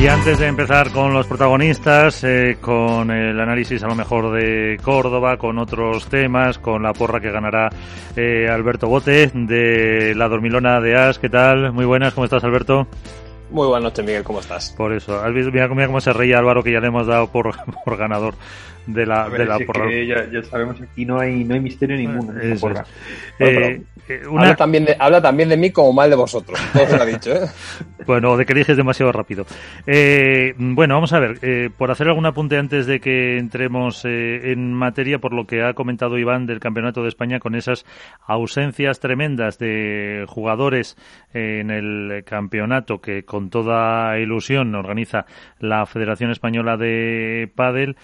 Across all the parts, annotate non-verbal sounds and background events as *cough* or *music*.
Y antes de empezar con los protagonistas, eh, con el análisis a lo mejor de Córdoba, con otros temas, con la porra que ganará eh, Alberto Bote de la Dormilona de As, ¿qué tal? Muy buenas, ¿cómo estás Alberto? Muy buenas noches, Miguel, ¿cómo estás? Por eso, mira, mira cómo se reía Álvaro, que ya le hemos dado por, *laughs* por ganador de la, de la porra. ya, ya, sabemos aquí no hay, no hay misterio ninguno. Porra. Eh, una... habla, también de, habla también de mí como mal de vosotros. Todo se lo ha dicho, ¿eh? *laughs* bueno, de que eliges demasiado rápido. Eh, bueno, vamos a ver. Eh, por hacer algún apunte antes de que entremos eh, en materia, por lo que ha comentado Iván del Campeonato de España, con esas ausencias tremendas de jugadores en el campeonato que con toda ilusión organiza la Federación Española de Pádel.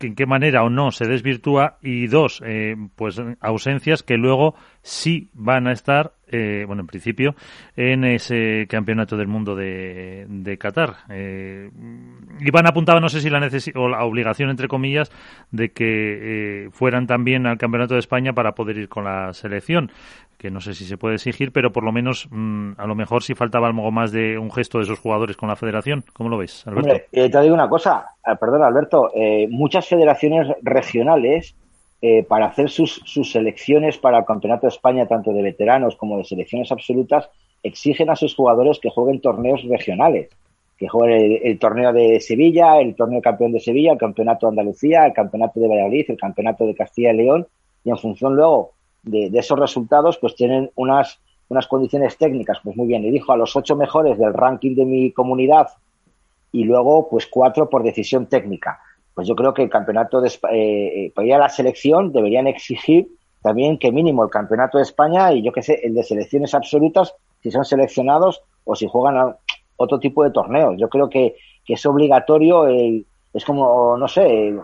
Eh, en qué manera o no se desvirtúa y dos, eh, pues ausencias que luego sí van a estar, eh, bueno, en principio, en ese campeonato del mundo de, Qatar. Eh, Iván apuntaba, no sé si la o la obligación, entre comillas, de que eh, fueran también al campeonato de España para poder ir con la selección que no sé si se puede exigir, pero por lo menos mm, a lo mejor si faltaba algo más de un gesto de esos jugadores con la federación. ¿Cómo lo ves, Alberto? Eh, te digo una cosa, ah, perdón Alberto, eh, muchas federaciones regionales eh, para hacer sus, sus selecciones para el Campeonato de España, tanto de veteranos como de selecciones absolutas, exigen a sus jugadores que jueguen torneos regionales, que jueguen el, el torneo de Sevilla, el torneo campeón de Sevilla, el campeonato de Andalucía, el campeonato de Valladolid, el campeonato de Castilla y León, y en función luego de, de, esos resultados, pues tienen unas, unas condiciones técnicas, pues muy bien, dijo a los ocho mejores del ranking de mi comunidad y luego pues cuatro por decisión técnica. Pues yo creo que el campeonato de eh, para ir a la selección deberían exigir también que mínimo el campeonato de España y yo qué sé, el de selecciones absolutas, si son seleccionados o si juegan a otro tipo de torneos. Yo creo que, que es obligatorio, es como, no sé,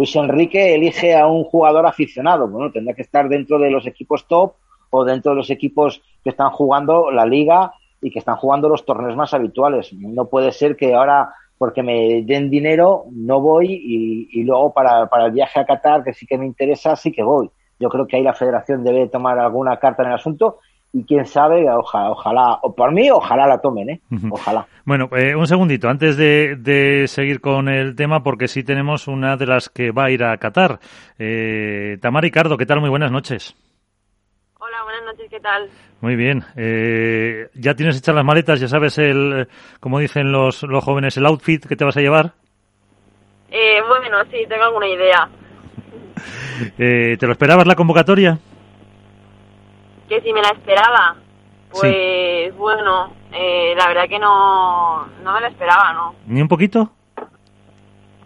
Luis Enrique elige a un jugador aficionado. Bueno, tendrá que estar dentro de los equipos top o dentro de los equipos que están jugando la liga y que están jugando los torneos más habituales. No puede ser que ahora, porque me den dinero, no voy y, luego para, para el viaje a Qatar, que sí que me interesa, sí que voy. Yo creo que ahí la federación debe tomar alguna carta en el asunto y quién sabe, ojalá, ojalá, o por mí, ojalá la tomen, ¿eh? Ojalá. Bueno, eh, un segundito, antes de, de, seguir con el tema, porque sí tenemos una de las que va a ir a Qatar. Eh, Tamara Ricardo, ¿qué tal? Muy buenas noches. Hola, buenas noches, ¿qué tal? Muy bien. Eh, ¿Ya tienes hechas las maletas? ¿Ya sabes, el, como dicen los, los jóvenes, el outfit que te vas a llevar? Eh, bueno, sí, tengo alguna idea. *laughs* eh, ¿Te lo esperabas la convocatoria? Que si me la esperaba, pues sí. bueno, eh, la verdad que no, no me la esperaba, ¿no? ¿Ni un poquito?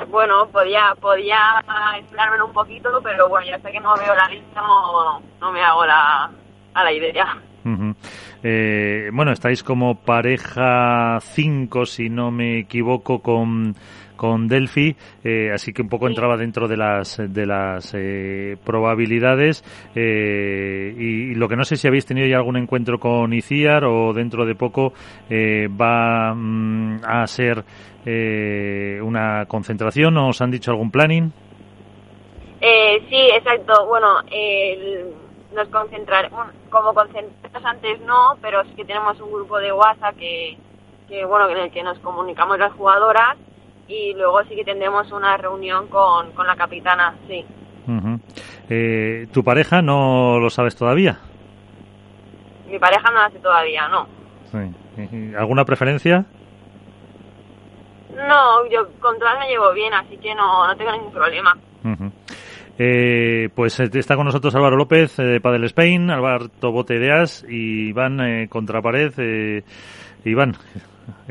Bueno, podía, podía esperarme un poquito, pero bueno, ya sé que no veo la lista, no, no me hago la, a la idea. Uh -huh. eh, bueno, estáis como pareja 5, si no me equivoco, con con Delphi, eh, así que un poco entraba dentro de las de las eh, probabilidades eh, y, y, lo que no sé si habéis tenido ya algún encuentro con Iciar o dentro de poco eh, va mm, a ser eh, una concentración o os han dicho algún planning sí exacto. Bueno el, nos concentrar bueno, como concentrados antes no pero sí que tenemos un grupo de WhatsApp que que bueno en el que nos comunicamos las jugadoras y luego sí que tendremos una reunión con, con la capitana, sí. Uh -huh. eh, ¿Tu pareja no lo sabes todavía? Mi pareja no lo hace todavía, no. Sí. ¿Alguna preferencia? No, yo con todas me llevo bien, así que no, no tengo ningún problema. Uh -huh. Eh, pues está con nosotros Álvaro López eh, de Padel Spain, Alberto Botedeas y Iván eh, Contrapared. Eh, Iván,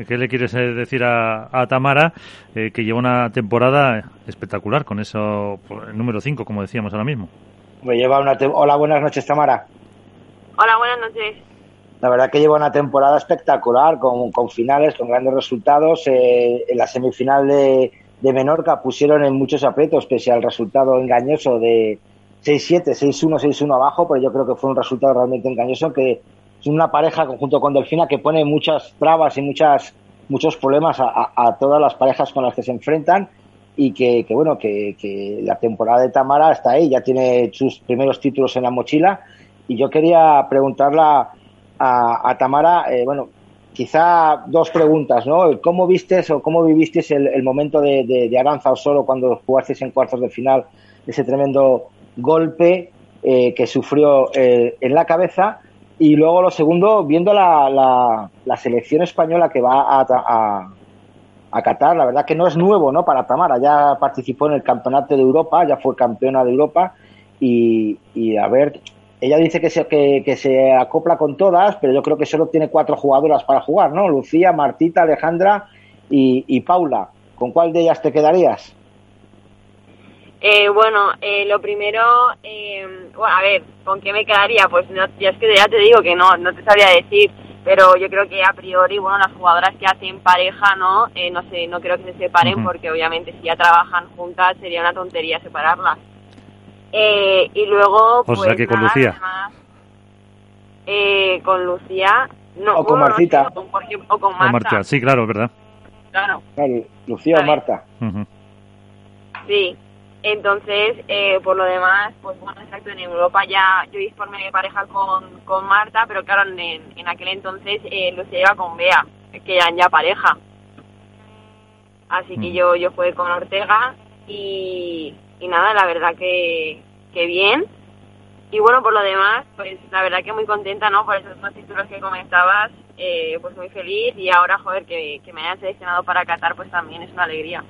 ¿Qué le quieres decir a, a Tamara, eh, que lleva una temporada espectacular con eso, el número 5, como decíamos ahora mismo? Me lleva una Hola, buenas noches, Tamara. Hola, buenas noches. La verdad que lleva una temporada espectacular, con, con finales, con grandes resultados. Eh, en la semifinal de, de Menorca pusieron en muchos aprietos, pese al resultado engañoso de 6-7, 6-1, 6-1 abajo, pero yo creo que fue un resultado realmente engañoso, que es una pareja conjunto con Delfina que pone muchas trabas y muchas muchos problemas a, todas las parejas con las que se enfrentan y que, bueno, que, la temporada de Tamara está ahí, ya tiene sus primeros títulos en la mochila y yo quería preguntarla a, Tamara, eh, bueno, quizá dos preguntas, ¿no? ¿Cómo vistes o cómo vivisteis el, momento de, de, Aranza o solo cuando jugasteis en cuartos de final ese tremendo golpe eh, que sufrió eh, en la cabeza? Y luego lo segundo, viendo la, la, selección española que va a, a, a, Qatar, la verdad que no es nuevo ¿no? para Tamara, ya participó en el Campeonato de Europa, ya fue campeona de Europa y, y a ver, ella dice que se, que, se acopla con todas, pero yo creo que solo tiene cuatro jugadoras para jugar, ¿no? Lucía, Martita, Alejandra y, y Paula. ¿Con cuál de ellas te quedarías? Eh, bueno, eh, lo primero, eh, bueno, a ver, ¿con qué me quedaría? Pues no, ya es que ya te digo que no, no te sabría decir, pero yo creo que a priori, bueno, las jugadoras que hacen pareja, ¿no? Eh, no sé, no creo que se separen porque obviamente si ya trabajan juntas sería una tontería separarlas. Eh, y luego, pues. O sea que con Lucía. eh, con Lucía. No, o con Martita. o, con, Marta. Sí, claro, ¿verdad? Claro. Lucía o Marta. Sí. Entonces, eh, por lo demás, pues bueno, exacto, en Europa ya yo formé de pareja con, con Marta, pero claro, en, en aquel entonces eh, Lucía iba con Bea, que eran ya pareja. Así que yo, yo fui con Ortega y, y nada, la verdad que, que bien. Y bueno, por lo demás, pues la verdad que muy contenta, ¿no? Por esos dos títulos que comentabas, eh, pues muy feliz y ahora, joder, que, me hayan seleccionado para Qatar, pues también es una alegría.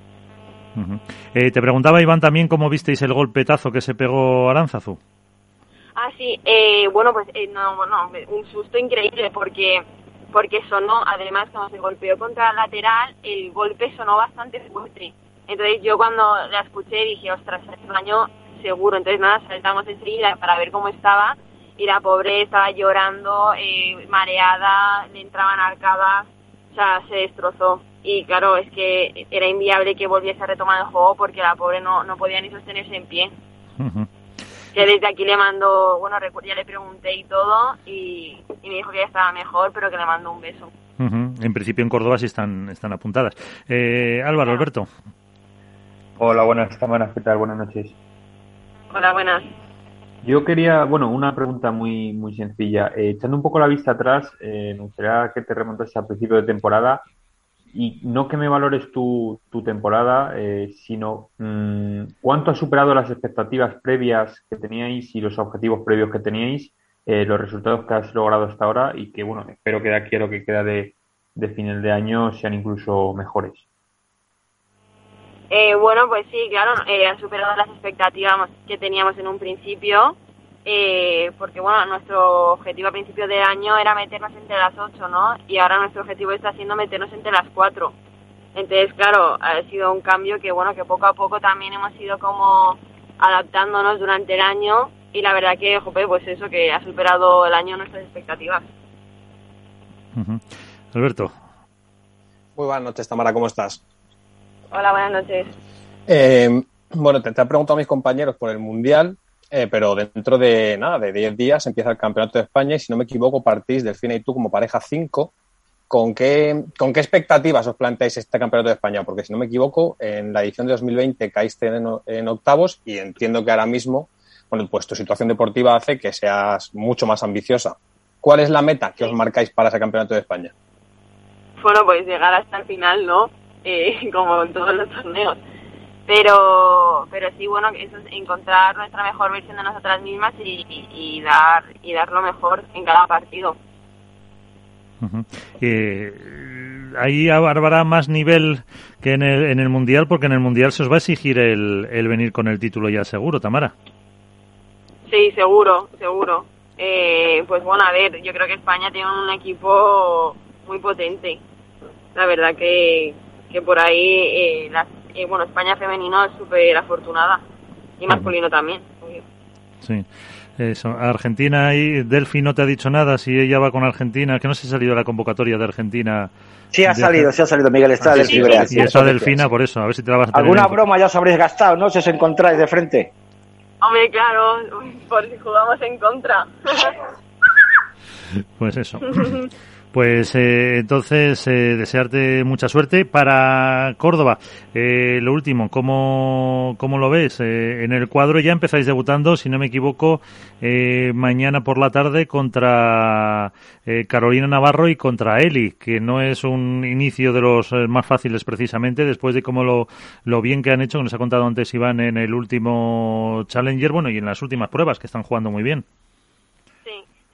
Eh, te preguntaba, Iván, también cómo visteis el golpetazo que se pegó Aranzazu. Ah, sí, eh, bueno, pues no, no, un susto increíble porque porque sonó, además cuando se golpeó contra el lateral, el golpe sonó bastante fuerte. Entonces yo cuando la escuché dije, ostras, es un año seguro. Entonces nada, saltamos enseguida para ver cómo estaba y la pobre estaba llorando, eh, mareada, le entraban arcadas, o sea, se destrozó. Y claro, es que era inviable que volviese a retomar el juego porque la pobre no, no podía ni sostenerse en pie. Que desde aquí le mando, bueno, ya le pregunté y todo y, me dijo que ya estaba mejor, pero que le mando un beso. En principio en Córdoba sí están, están apuntadas. Eh, Álvaro, Alberto. Hola, buenas, buenas, ¿qué tal? Buenas noches. Hola, buenas. Yo quería, bueno, una pregunta muy, muy sencilla. Eh, echando un poco la vista atrás, eh, me gustaría que te remontes al principio de temporada y no que me valores tu, tu temporada, eh, sino mm, cuánto ha superado las expectativas previas que teníais y los objetivos previos que teníais, eh, los resultados que has logrado hasta ahora y que, bueno, espero que de aquí a lo que queda de, de final de año sean incluso mejores. Eh, bueno, pues sí, claro, eh, ha superado las expectativas que teníamos en un principio, eh, porque bueno, nuestro objetivo a principio de año era meternos entre las ocho, ¿no? Y ahora nuestro objetivo está siendo meternos entre las cuatro. Entonces, claro, ha sido un cambio que bueno, que poco a poco también hemos ido como adaptándonos durante el año y la verdad que, jope, pues eso, que ha superado el año nuestras expectativas. Alberto. Muy buenas noches, Tamara, ¿cómo estás? Hola, buenas noches. Eh, bueno, te, te han preguntado a mis compañeros por el Mundial, eh, pero dentro de nada, de 10 días empieza el Campeonato de España y si no me equivoco partís Delfina y tú como pareja 5. ¿Con qué, ¿Con qué expectativas os planteáis este Campeonato de España? Porque si no me equivoco, en la edición de 2020 caíste en, en octavos y entiendo que ahora mismo, bueno, pues tu situación deportiva hace que seas mucho más ambiciosa. ¿Cuál es la meta que os marcáis para ese Campeonato de España? Bueno, pues llegar hasta el final, ¿no? eh, *laughs* como en todos los torneos. Pero, pero sí, bueno, eso es encontrar nuestra mejor versión de nosotras mismas y, y, dar y dar lo mejor en cada partido. eh, ahí habrá más nivel que en el, en el Mundial, porque en el Mundial se os va a exigir el, el venir con el título ya seguro, Tamara. Sí, seguro, seguro. Eh, pues bueno, a ver, yo creo que España tiene un equipo muy potente. La verdad que, que por ahí, eh, eh, bueno, España femenino es súper afortunada y masculino también. Sí. Eso. Argentina y Delphi no te ha dicho nada si ella va con Argentina, que no se ha salido la convocatoria de Argentina. Sí, ha salido, sí ha salido, Miguel. Está Ah, del sí. Y está Delfina, por eso, a ver si te la vas a tener Alguna en- broma ya os habréis gastado, ¿no? Si os encontráis de frente. Hombre, claro, por si jugamos en contra. Pues eso. *laughs* Pues eh, entonces, eh, desearte mucha suerte. Para Córdoba, eh, lo último, ¿cómo, cómo lo ves? Eh, en el cuadro ya empezáis debutando, si no me equivoco, eh, mañana por la tarde contra eh, Carolina Navarro y contra Eli, que no es un inicio de los más fáciles precisamente, después de cómo lo, lo bien que han hecho, que nos ha contado antes Iván en el último Challenger, bueno, y en las últimas pruebas, que están jugando muy bien.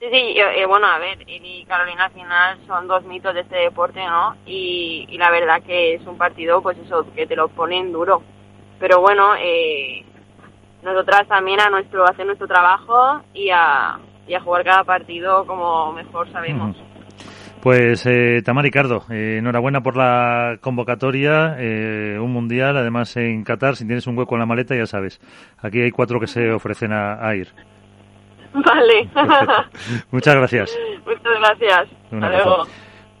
Sí, sí, eh, bueno, a ver, él y Carolina al final son dos mitos de este deporte, ¿no? Y, la verdad que es un partido, pues eso, que te lo ponen duro. Pero bueno, eh, nosotras también a nuestro, hacer nuestro trabajo y a, jugar cada partido como mejor sabemos. Pues eh, Tamar Ricardo, eh, enhorabuena por la convocatoria, eh, un mundial, además en Qatar, si tienes un hueco en la maleta ya sabes, aquí hay cuatro que se ofrecen a ir. *laughs* Vale. *laughs* Muchas gracias. Muchas gracias. Hasta luego.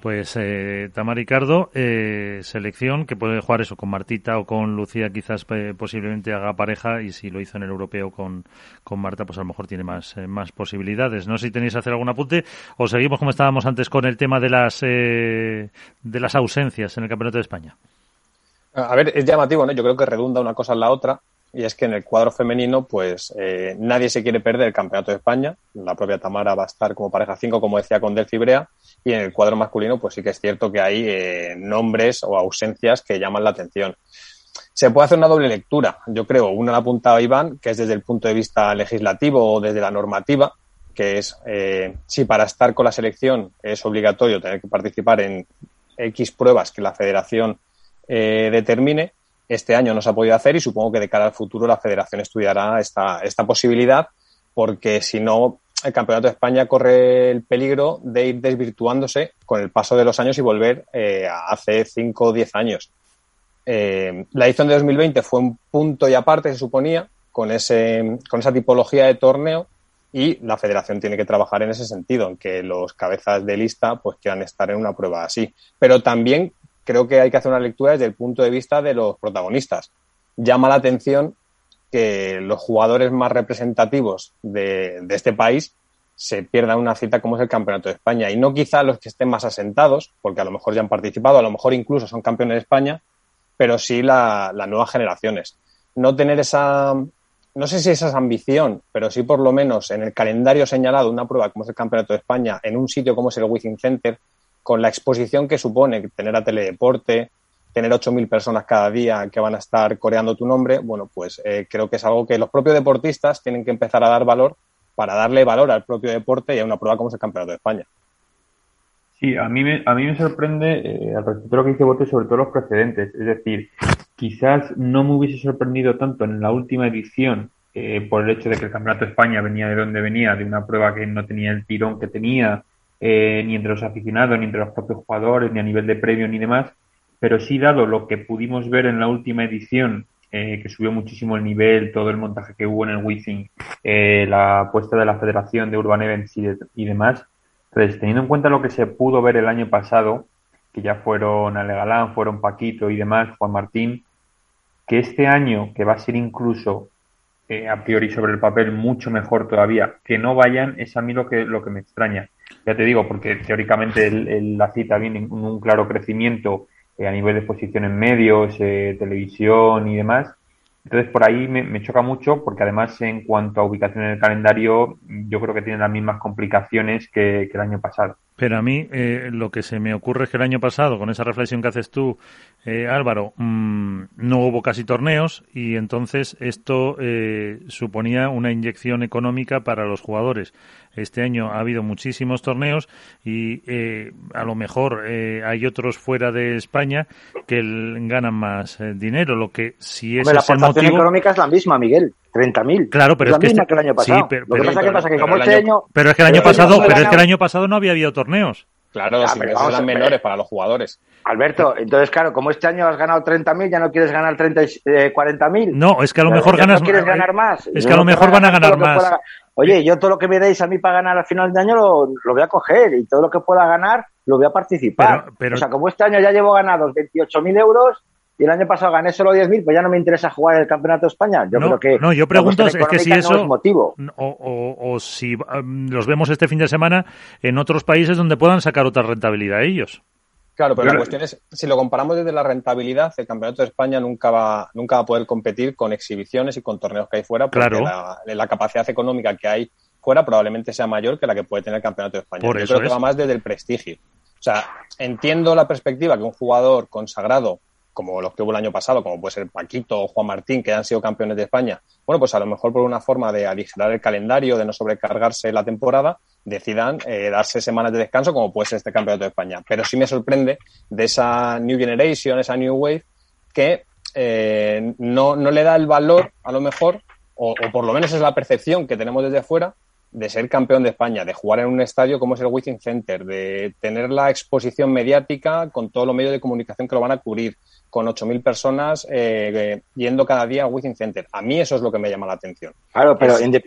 Pues eh, Tamar Ricardo, eh, selección que puede jugar eso con Martita o con Lucía, quizás eh, posiblemente haga pareja y si lo hizo en el europeo con, con Marta, pues a lo mejor tiene más, eh, más posibilidades. No sé si tenéis que hacer algún apunte o seguimos como estábamos antes con el tema de las, eh, de las ausencias en el Campeonato de España. A ver, es llamativo, ¿no? Yo creo que redunda una cosa en la otra. Y es que en el cuadro femenino, pues eh, nadie se quiere perder el Campeonato de España. La propia Tamara va a estar como pareja 5, como decía, con Delphi Brea. Y en el cuadro masculino, pues sí que es cierto que hay eh, nombres o ausencias que llaman la atención. Se puede hacer una doble lectura, yo creo. Una la apuntaba Iván, que es desde el punto de vista legislativo o desde la normativa, que es eh, si para estar con la selección es obligatorio tener que participar en X pruebas que la federación eh, determine. Este año no se ha podido hacer y supongo que de cara al futuro la federación estudiará esta, esta posibilidad porque si no el Campeonato de España corre el peligro de ir desvirtuándose con el paso de los años y volver eh, a hace 5 o 10 años. Eh, la edición de 2020 fue un punto y aparte, se suponía, con, ese, con esa tipología de torneo y la federación tiene que trabajar en ese sentido, en que los cabezas de lista pues quieran estar en una prueba así. Pero también creo que hay que hacer una lectura desde el punto de vista de los protagonistas. Llama la atención que los jugadores más representativos de, este país se pierdan una cita como es el Campeonato de España. Y no quizá los que estén más asentados, porque a lo mejor ya han participado, a lo mejor incluso son campeones de España, pero sí las la nuevas generaciones. No tener esa, no sé si esa es ambición, pero sí por lo menos en el calendario señalado una prueba como es el Campeonato de España, en un sitio como es el Wizzing Center, con la exposición que supone tener a teledeporte, tener 8.000 personas cada día que van a estar coreando tu nombre, bueno, pues eh, creo que es algo que los propios deportistas tienen que empezar a dar valor para darle valor al propio deporte y a una prueba como es el Campeonato de España. Sí, a mí me, a mí me sorprende, eh, al respecto de lo que dice Bote, sobre todo los precedentes. Es decir, quizás no me hubiese sorprendido tanto en la última edición eh, por el hecho de que el Campeonato de España venía de donde venía, de una prueba que no tenía el tirón que tenía, eh, ni entre los aficionados, ni entre los propios jugadores, ni a nivel de premio, ni demás. Pero sí, dado lo que pudimos ver en la última edición, eh, que subió muchísimo el nivel, todo el montaje que hubo en el Wizzing, eh, la apuesta de la Federación de Urban Events y, de, y demás. Entonces, teniendo en cuenta lo que se pudo ver el año pasado, que ya fueron Ale Galán, fueron Paquito y demás, Juan Martín, que este año, que va a ser incluso eh, a priori sobre el papel mucho mejor todavía, que no vayan, es a mí lo que, lo que me extraña. Ya te digo, porque teóricamente el, el, la cita viene en un claro crecimiento eh, a nivel de exposición en medios, eh, televisión y demás. Entonces, por ahí me, choca mucho, porque además, en cuanto a ubicación en el calendario, yo creo que tiene las mismas complicaciones que, el año pasado. Pero a mí eh, lo que se me ocurre es que el año pasado, con esa reflexión que haces tú, eh, Álvaro, mmm, no hubo casi torneos y entonces esto eh, suponía una inyección económica para los jugadores. Este año ha habido muchísimos torneos y eh, a lo mejor eh, hay otros fuera de España que el, ganan más eh, dinero. Lo que si es Hombre, la aportación motivo, económica es la misma, Miguel. 30.000. Claro, pero es es la que misma este- que el año sí, pasado. pero- Lo que pero- pasa, que pasa que pero como este año- año... Pero es que el año Pero el pasado, año- pero es que el año pasado no había habido torneos. Claro, pero ingresos vamos eran menores para los jugadores. Alberto, entonces claro, como este año has ganado 30.000, ya no quieres ganar 30, y- eh, 40.000. No, es que a lo mejor ganas ¿No quieres más. ganar más? Es que a lo mejor van a ganar más. pueda- Oye, yo todo lo que me deis a mí para ganar al final de año lo, lo voy a coger y todo lo que pueda ganar lo voy a participar. Pero- pero- O sea, como este año ya llevo ganados 28.000 euros y el año pasado gané solo 10.000, pues ya no me interesa jugar el Campeonato de España. Yo No, creo que no, yo pregunto es que si eso- no es motivo. O, o- o si um, los vemos este fin de semana en otros países donde puedan sacar otra rentabilidad ellos. Claro, pero la cuestión es, si lo comparamos desde la rentabilidad, el Campeonato de España nunca va, nunca va a poder competir con exhibiciones y con torneos que hay fuera, porque Claro. la, la capacidad económica que hay fuera probablemente sea mayor que la que puede tener el Campeonato de España. Por Yo eso creo que es. va más desde el prestigio. O sea, entiendo la perspectiva que un jugador consagrado, como los que hubo el año pasado, como puede ser Paquito o Juan Martín, que han sido campeones de España, bueno, pues a lo mejor por una forma de aligerar el calendario, de no sobrecargarse la temporada, decidan eh, darse semanas de descanso, como puede ser este Campeonato de España. Pero sí me sorprende de esa New Generation, esa New Wave, que eh, no, no le da el valor, a lo mejor, o, o por lo menos es la percepción que tenemos desde fuera, de ser campeón de España, de jugar en un estadio como es el Wizzing Center, de tener la exposición mediática con todos los medios de comunicación que lo van a cubrir, con 8.000 personas eh, eh, yendo cada día al Wizzing Center. A mí eso es lo que me llama la atención. Claro, pero, Es-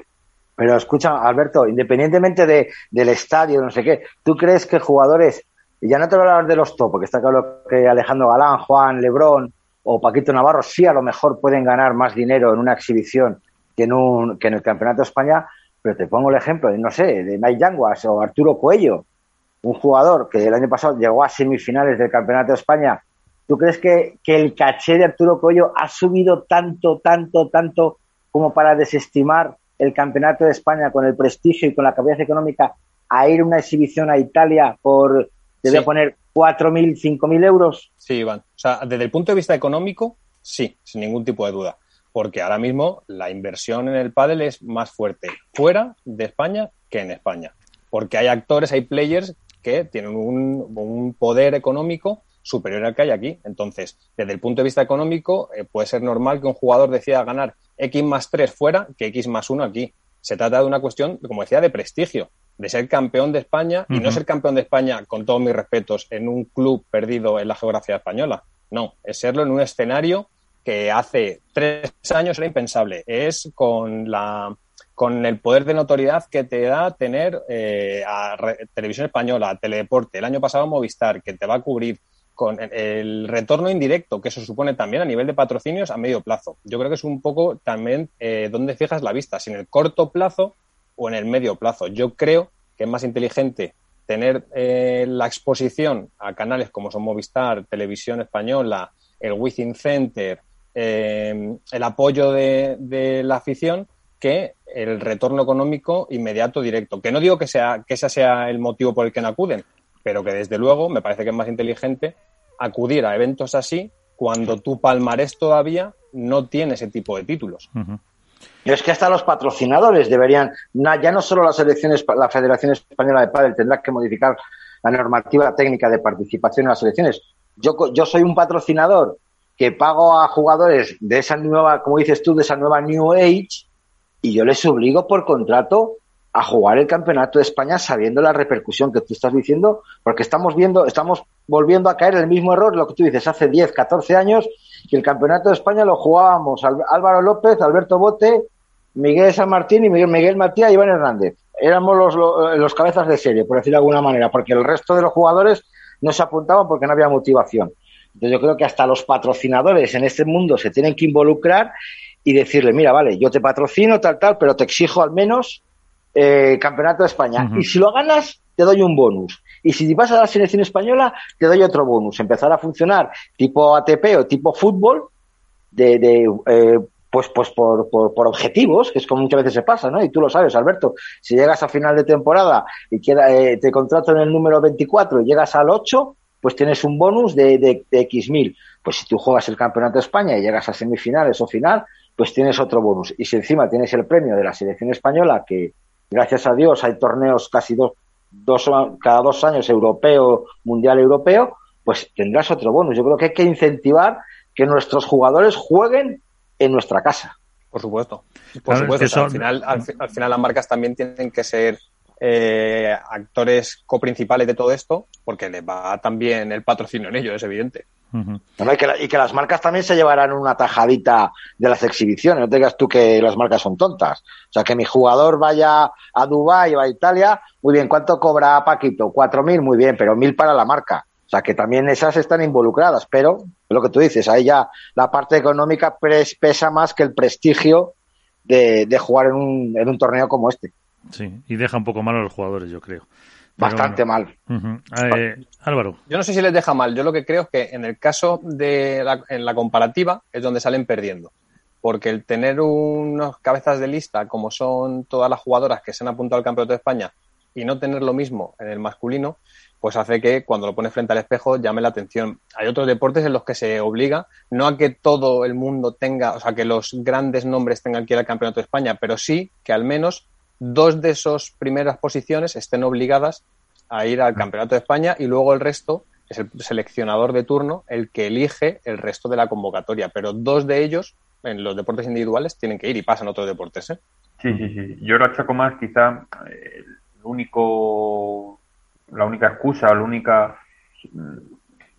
pero escucha, Alberto, independientemente de, del estadio, no sé qué, ¿tú crees que jugadores, y ya no te voy a hablar de los top, porque está claro que Alejandro Galán, Juan, Lebrón o Paquito Navarro sí a lo mejor pueden ganar más dinero en una exhibición que en, un, que en el Campeonato de España, pero te pongo el ejemplo, de, no sé, de Mike Yanguas o Arturo Cuello, un jugador que el año pasado llegó a semifinales del Campeonato de España. ¿Tú crees que, que el caché de Arturo Cuello ha subido tanto, tanto, tanto como para desestimar el Campeonato de España con el prestigio y con la capacidad económica a ir a una exhibición a Italia por, te voy a Sí. poner, 4.000, 5.000 euros? Sí, Iván. O sea, desde el punto de vista económico, sí, sin ningún tipo de duda. Porque ahora mismo la inversión en el pádel es más fuerte fuera de España que en España. Porque hay actores, hay players que tienen un, un poder económico superior al que hay aquí. Entonces, desde el punto de vista económico, eh, puede ser normal que un jugador decida ganar X más 3 fuera que X más 1 aquí. Se trata de una cuestión, como decía, de prestigio, de ser campeón de España y no ser campeón de España, con todos mis respetos, en un club perdido en la geografía española. No, es serlo en un escenario que hace tres años era impensable. Es con la con el poder de notoriedad que te da tener eh, a Televisión Española, a Teledeporte, el año pasado Movistar, que te va a cubrir con el- retorno indirecto que eso supone también a nivel de patrocinios a medio plazo. Yo creo que es un poco también eh, dónde fijas la vista, si en el corto plazo o en el medio plazo. Yo creo que es más inteligente tener eh, la exposición a canales como son Movistar, Televisión Española, el Within Center, eh, el apoyo de, de la afición que el retorno económico inmediato directo. Que no digo que sea que ese sea el motivo por el que no acuden, pero que desde luego me parece que es más inteligente acudir a eventos así cuando tu palmarés todavía no tiene ese tipo de títulos. Ujú. Es que hasta los patrocinadores deberían, ya no solo las elecciones, la Federación Española de Padel tendrá que modificar la normativa técnica de participación en las elecciones. Yo, co- yo soy un patrocinador que pago a jugadores de esa nueva, como dices tú, de esa nueva New Age, y yo les obligo por contrato a jugar el campeonato de España sabiendo la repercusión que tú estás diciendo, porque estamos viendo, estamos volviendo a caer en el mismo error, lo que tú dices, hace 10, 14 años, que el campeonato de España lo jugábamos Álvaro López, Alberto Bote, Miguel San Martín y Miguel, Miguel Matías y Iván Hernández. Éramos los, los, los cabezas de serie, por decirlo de alguna manera, porque el resto de los jugadores no se apuntaban porque no había motivación. Entonces yo creo que hasta los patrocinadores en este mundo se tienen que involucrar y decirle, mira, vale, yo te patrocino, tal, tal, pero te exijo al menos eh, Campeonato de España. Y si lo ganas, te doy un bonus. Y si vas a la selección española, te doy otro bonus. Empezar a funcionar tipo ATP o tipo fútbol, de, de eh, pues, pues por, por, por objetivos, que es como muchas veces se pasa, ¿no? Y tú lo sabes, Alberto. Si llegas a final de temporada y queda, eh, te contrato en el número 24 y llegas al 8, pues tienes un bonus de, de, de X mil. Pues si tú juegas el Campeonato de España y llegas a semifinales o final, pues tienes otro bonus. Y si encima tienes el premio de la selección española, que gracias a Dios hay torneos casi dos, dos cada dos años europeo, mundial europeo, pues tendrás otro bonus. Yo creo que hay que incentivar que nuestros jugadores jueguen en nuestra casa. Por supuesto. Por Claro, supuesto. es que al, final, al, fi- al final las marcas también tienen que ser eh, actores coprincipales de todo esto, porque les va también el patrocinio en ello, es evidente. y, que las marcas también se llevarán una tajadita de las exhibiciones. No te digas tú que las marcas son tontas. O sea, que mi jugador vaya a Dubái o a Italia, muy bien, ¿cuánto cobra Paquito? Cuatro mil, muy bien, pero mil para la marca. O sea, que también esas están involucradas, pero lo que tú dices, ahí ya la parte económica pesa más que el prestigio de, jugar en un, en un torneo como este. Sí, y deja un poco mal a los jugadores, yo creo. Bastante mal. Eh, Álvaro. Yo no sé si les deja mal. Yo lo que creo es que en el caso de la, en la comparativa es donde salen perdiendo. Porque el tener unos cabezas de lista como son todas las jugadoras que se han apuntado al Campeonato de España y no tener lo mismo en el masculino, pues hace que cuando lo pones frente al espejo llame la atención. Hay otros deportes en los que se obliga no a que todo el mundo tenga, o sea, que los grandes nombres tengan que ir al Campeonato de España, pero sí que al menos dos de esas primeras posiciones estén obligadas a ir al Campeonato de España y luego el resto es el seleccionador de turno el que elige el resto de la convocatoria. Pero dos de ellos, en los deportes individuales, tienen que ir y pasan a otros deportes. ¿eh? Sí, sí, sí. Yo lo achaco más quizá el único, la única excusa, la única,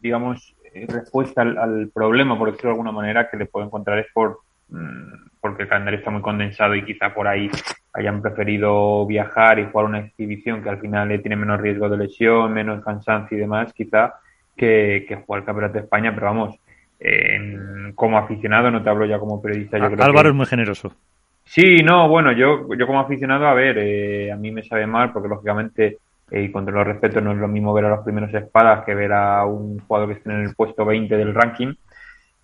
digamos, respuesta al, al, problema, por decirlo de alguna manera, que le puedo encontrar es por mm, porque el calendario está muy condensado y quizá por ahí hayan preferido viajar y jugar una exhibición que al final tiene menos riesgo de lesión, menos cansancio y demás, quizá, que, jugar el Campeonato de España, pero vamos, como aficionado, no te hablo ya como periodista. Yo Álvaro es muy generoso. Sí, no, bueno, yo, yo como aficionado, a ver, eh, a mí me sabe mal porque lógicamente, eh, y con todo los respeto, no es lo mismo ver a los primeros espadas que ver a un jugador que esté en el puesto 20 del ranking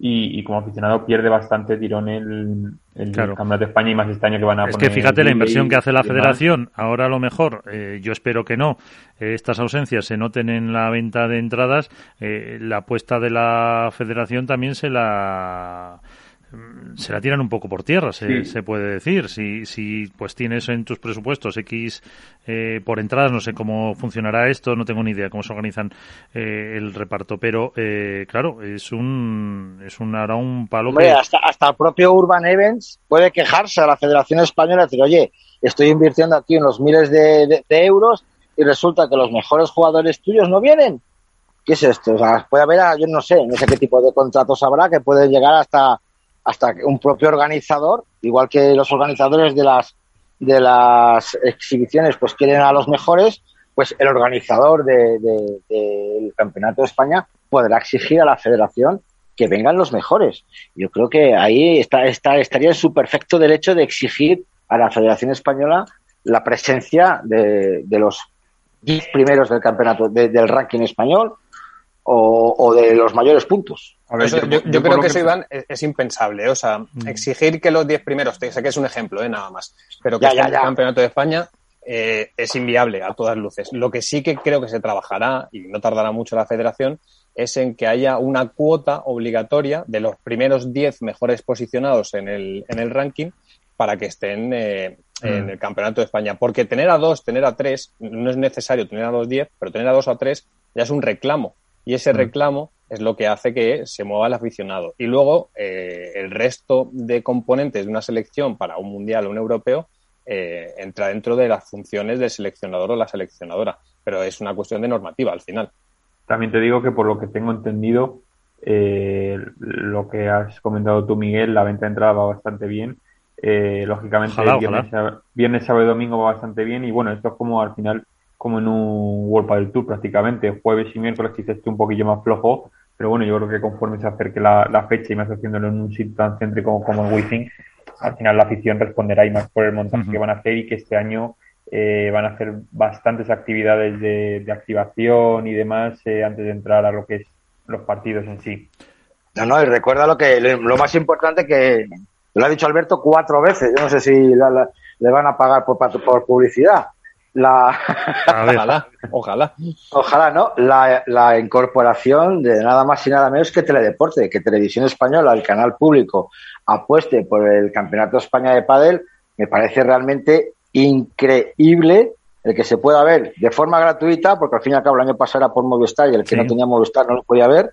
y, como aficionado pierde bastante tirón el, el Campeonato de España y más este año que van a es que fíjate la inversión que hace la federación. Ahora a lo mejor eh, yo espero que no eh, estas ausencias se noten en la venta de entradas eh, la apuesta de la federación también se la se la tiran un poco por tierra, se, se puede decir. Si, si pues tienes en tus presupuestos X eh, por entradas, no sé cómo funcionará esto, no tengo ni idea cómo se organizan eh, el reparto, pero eh, claro, es un es un ahora un palo hasta, hasta el propio Urban Events puede quejarse a la Federación Española y decir, oye, estoy invirtiendo aquí unos miles de, euros y resulta que los mejores jugadores tuyos no vienen. ¿Qué es esto? O sea, puede haber, yo no sé, no sé qué tipo de contratos habrá que pueden llegar hasta hasta que un propio organizador, igual que los organizadores de las de las exhibiciones pues quieren a los mejores, pues el organizador del de, Campeonato de España podrá exigir a la federación que vengan los mejores. Yo creo que ahí está, está, estaría en su perfecto derecho de exigir a la Federación Española la presencia de, de los 10 primeros del campeonato del ranking español o, de los mayores puntos. Yo, creo que eso, Iván, es, impensable. O sea, mm. exigir que los 10 primeros, sé que es un ejemplo, ¿eh? nada más, pero que ya, el campeonato de España eh, es inviable a todas luces. Lo que sí que creo que se trabajará, y no tardará mucho la federación, es en que haya una cuota obligatoria de los primeros 10 mejores posicionados en el, en el ranking para que estén eh, en mm. el campeonato de España. Porque tener a dos, tener a tres, no es necesario tener a dos 10, pero tener a dos a tres ya es un reclamo y ese mm. reclamo es lo que hace que se mueva el aficionado. Y luego eh, el resto de componentes de una selección para un mundial o un europeo eh, entra dentro de las funciones del seleccionador o la seleccionadora. Pero es una cuestión de normativa al final. También te digo que por lo que tengo entendido, eh, lo que has comentado tú, Miguel, la venta de entrada va bastante bien. lógicamente, viernes, sábado y domingo va bastante bien. Y bueno, esto es como al final como en un World del Tour prácticamente. Jueves y miércoles quizás esté un poquillo más flojo, pero bueno, yo creo que conforme se acerque la, fecha y más haciéndolo en un sitio tan céntrico como el Wizzing, al final la afición responderá y más por el montaje que van a hacer y que este año eh, van a hacer bastantes actividades de, activación y demás eh, antes de entrar a lo que es los partidos en sí. No, no, y recuerda lo que lo más importante que lo ha dicho Alberto cuatro veces. Yo no sé si le van a pagar por, por publicidad la ojalá, ojalá. Ojalá, ¿no? La, la, incorporación de nada más y nada menos que Teledeporte, que Televisión Española, el canal público, apueste por el Campeonato de España de Padel, me parece realmente increíble el que se pueda ver de forma gratuita, porque al fin y al cabo el año pasado era por Movistar y el que no tenía Movistar no lo podía ver,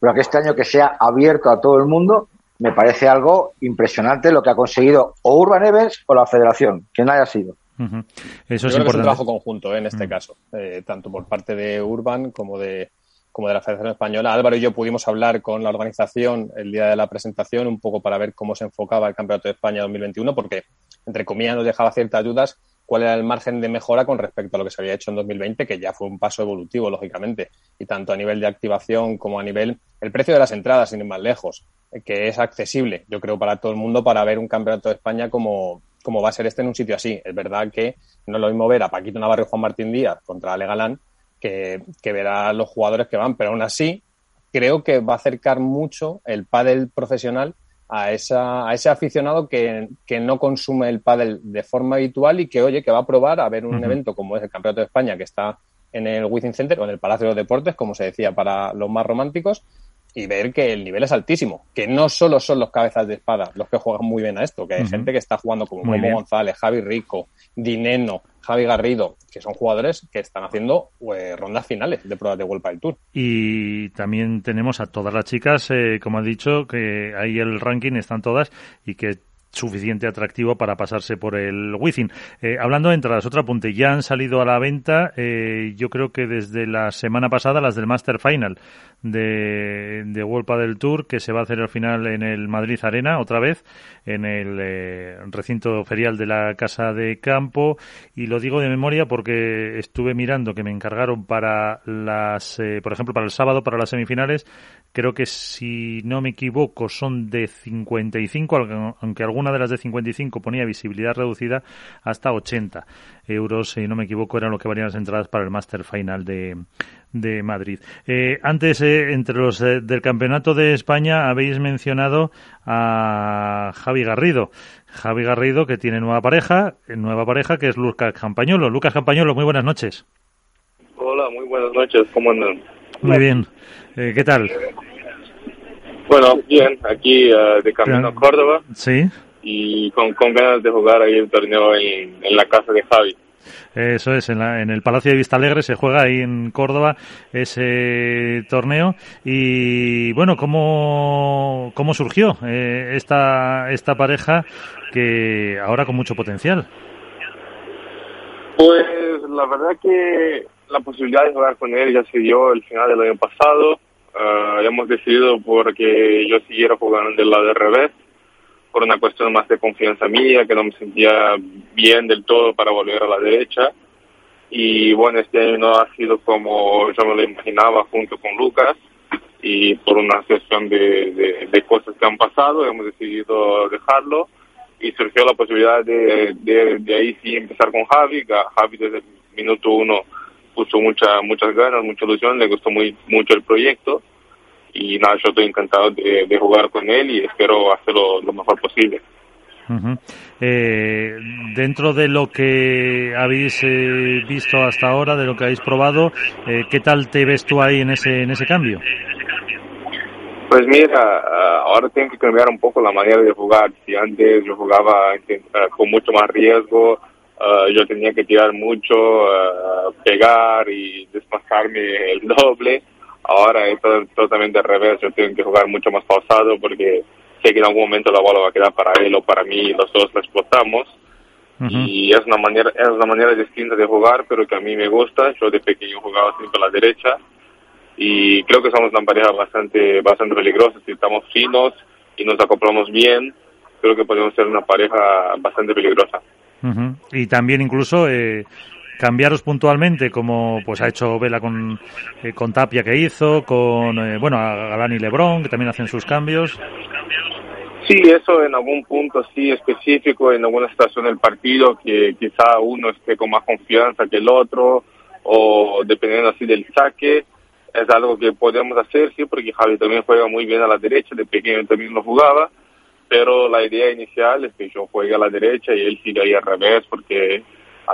pero que este año que sea abierto a todo el mundo, me parece algo impresionante lo que ha conseguido o Urban Events o la Federación, quien haya sido. Eso es importante. es un trabajo conjunto ¿eh? en este caso, eh, tanto por parte de Urban como de, como de la Federación Española. Álvaro y yo pudimos hablar con la organización el día de la presentación un poco para ver cómo se enfocaba el Campeonato de España 2021, porque, entre comillas, nos dejaba ciertas dudas cuál era el margen de mejora con respecto a lo que se había hecho en 2020, que ya fue un paso evolutivo, lógicamente, y tanto a nivel de activación como a nivel el precio de las entradas, sin ir más lejos, que es accesible, yo creo, para todo el mundo para ver un campeonato de España como, como va a ser este en un sitio así. Es verdad que no es lo mismo ver a Paquito Navarro y Juan Martín Díaz contra Ale Galán que, que ver a los jugadores que van, pero aún así creo que va a acercar mucho el pádel profesional a, esa, a ese aficionado que, que, no consume el pádel de forma habitual y que, oye, que va a probar a ver un uh -huh. evento como es el Campeonato de España, que está en el Wizzing Center o en el Palacio de los Deportes, como se decía para los más románticos, y ver que el nivel es altísimo, que no solo son los cabezas de espada los que juegan muy bien a esto, que hay uh -huh. gente que está jugando como Momo González, Javi Rico, Dineno, Javi Garrido, que son jugadores que están haciendo pues, rondas finales de pruebas de World del Tour. Y también tenemos a todas las chicas, eh, como ha dicho, que ahí el ranking están todas y que suficiente atractivo para pasarse por el Wizzing. Eh, hablando de entradas, otro apunte, ya han salido a la venta, eh, yo creo que desde la semana pasada, las del Master Final de, de World Padel Tour, que se va a hacer al final en el Madrid Arena, otra vez, en el eh, recinto ferial de la Casa de Campo, y lo digo de memoria porque estuve mirando que me encargaron para las, eh, por ejemplo, para el sábado, para las semifinales, creo que si no me equivoco son de 55, aunque alguna de las de 55 ponía visibilidad reducida, hasta 80 euros, si no me equivoco, eran lo que valían las entradas para el Master Final de, de Madrid. Eh, antes, eh, entre los eh, del Campeonato de España, habéis mencionado a Javi Garrido. Javi Garrido, que tiene nueva pareja, nueva pareja, que es Lucas Campañolo. Lucas Campañolo, muy buenas noches. Hola, muy buenas noches, ¿cómo andan? Muy bien. Eh, ¿Qué tal? Bueno, bien, aquí uh, de camino a Córdoba. Sí. Y con, con, ganas de jugar ahí el torneo en, en la casa de Javi. Eso es, en, la, en, el Palacio de Vista Alegre se juega ahí en Córdoba ese torneo. Y bueno, ¿cómo, cómo surgió eh, esta, esta pareja que ahora con mucho potencial? Pues la verdad que la posibilidad de jugar con él ya se dio el final del año pasado. Uh, hemos decidido porque yo siguiera jugando del lado de revés por una cuestión más de confianza mía, que no me sentía bien del todo para volver a la derecha. Y bueno, este año no ha sido como yo me lo imaginaba junto con Lucas y por una cuestión de, de, cosas que han pasado hemos decidido dejarlo y surgió la posibilidad de, de, de ahí sí empezar con Javi. Javi desde el minuto uno puso mucha, muchas ganas, mucha ilusión, le gustó muy mucho el proyecto y nada, yo estoy encantado de, de jugar con él y espero hacerlo lo mejor posible. Uh -huh. eh, dentro de lo que habéis eh, visto hasta ahora, de lo que habéis probado, eh, ¿qué tal te ves tú ahí en ese, en ese cambio? Pues mira, ahora tengo que cambiar un poco la manera de jugar. Si antes yo jugaba con mucho más riesgo, uh, yo tenía que tirar mucho, uh, pegar y desplazarme el *laughs* doble. Ahora es totalmente al revés, yo tengo que jugar mucho más pausado porque sé que en algún momento la bola va a quedar para él o para mí y los dos la explotamos. Uh -huh. Y es una manera es una manera distinta de jugar, pero que a mí me gusta. Yo de pequeño jugaba siempre a la derecha y creo que somos una pareja bastante bastante peligrosa. Si estamos finos y nos acoplamos bien, creo que podemos ser una pareja bastante peligrosa. Uh -huh. Y también incluso eh, cambiaros puntualmente, como pues ha hecho Vela con, eh, con Tapia que hizo, con eh, bueno a Galán y Lebrón que también hacen sus cambios. Sí, eso en algún punto sí específico, en alguna situación del partido que quizá uno esté con más confianza que el otro o dependiendo así del saque es algo que podemos hacer, sí, porque Javi también juega muy bien a la derecha, de pequeño también lo jugaba, pero la idea inicial es que yo juegue a la derecha y él siga ahí al revés, porque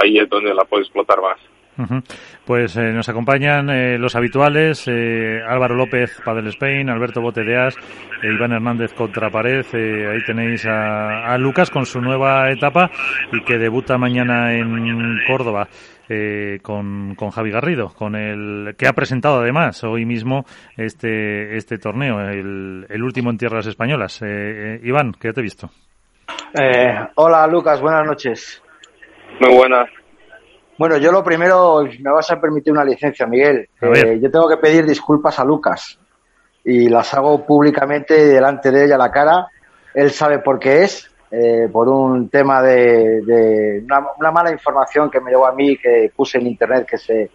ahí es donde la puedo explotar más. Uh -huh. Pues eh, nos acompañan eh, los habituales, eh, Álvaro López, Padel Spain, Alberto Botedeas, eh, Iván Hernández contra pared, ahí tenéis a, a, Lucas con su nueva etapa y que debuta mañana en Córdoba. Eh, con, con Javi Garrido, con el que ha presentado además hoy mismo este este torneo, el, el último en tierras españolas. Eh, eh, Iván, que ya te he visto. hola Lucas, buenas noches. Muy buenas. Bueno, yo lo primero, me vas a permitir una licencia, Miguel. Eh, yo tengo que pedir disculpas a Lucas y las hago públicamente delante de ella a la cara. Él sabe por qué es, eh, por un tema de, una, mala información que me llegó a mí, que puse en internet que se,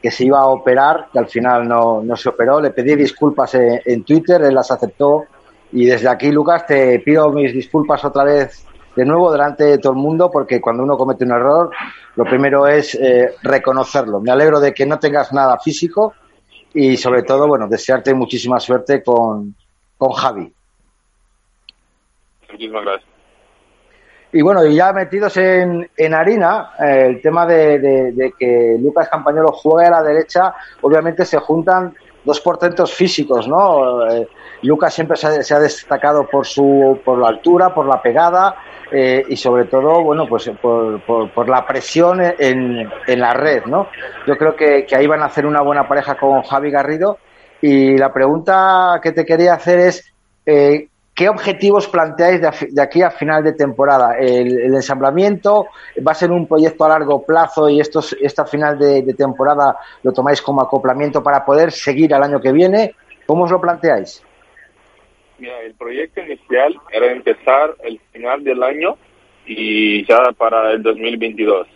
que se iba a operar, que al final no, no se operó. Le pedí disculpas en, en Twitter, él las aceptó. Y desde aquí, Lucas, te pido mis disculpas otra vez de nuevo delante de todo el mundo, porque cuando uno comete un error, lo primero es eh, reconocerlo. Me alegro de que no tengas nada físico y sobre todo, bueno, desearte muchísima suerte con, con Javi. Muchísimas gracias. Y bueno, y ya metidos en, en harina, eh, el tema de, que Lucas Campañolo juegue a la derecha, obviamente se juntan dos portentos físicos, ¿no? Eh, Lucas siempre se ha, se ha, destacado por su por la altura, por la pegada, eh, y sobre todo, bueno, pues por, por, la presión en, en, la red, ¿no? Yo creo que, ahí van a hacer una buena pareja con Javi Garrido y la pregunta que te quería hacer es, eh, ¿qué objetivos planteáis de, aquí a final de temporada? ¿El, ¿El, ensamblamiento va a ser un proyecto a largo plazo y estos, esta final de, de temporada lo tomáis como acoplamiento para poder seguir al año que viene? ¿Cómo os lo planteáis? Mira, el proyecto inicial era empezar el final del año y ya para el 2022.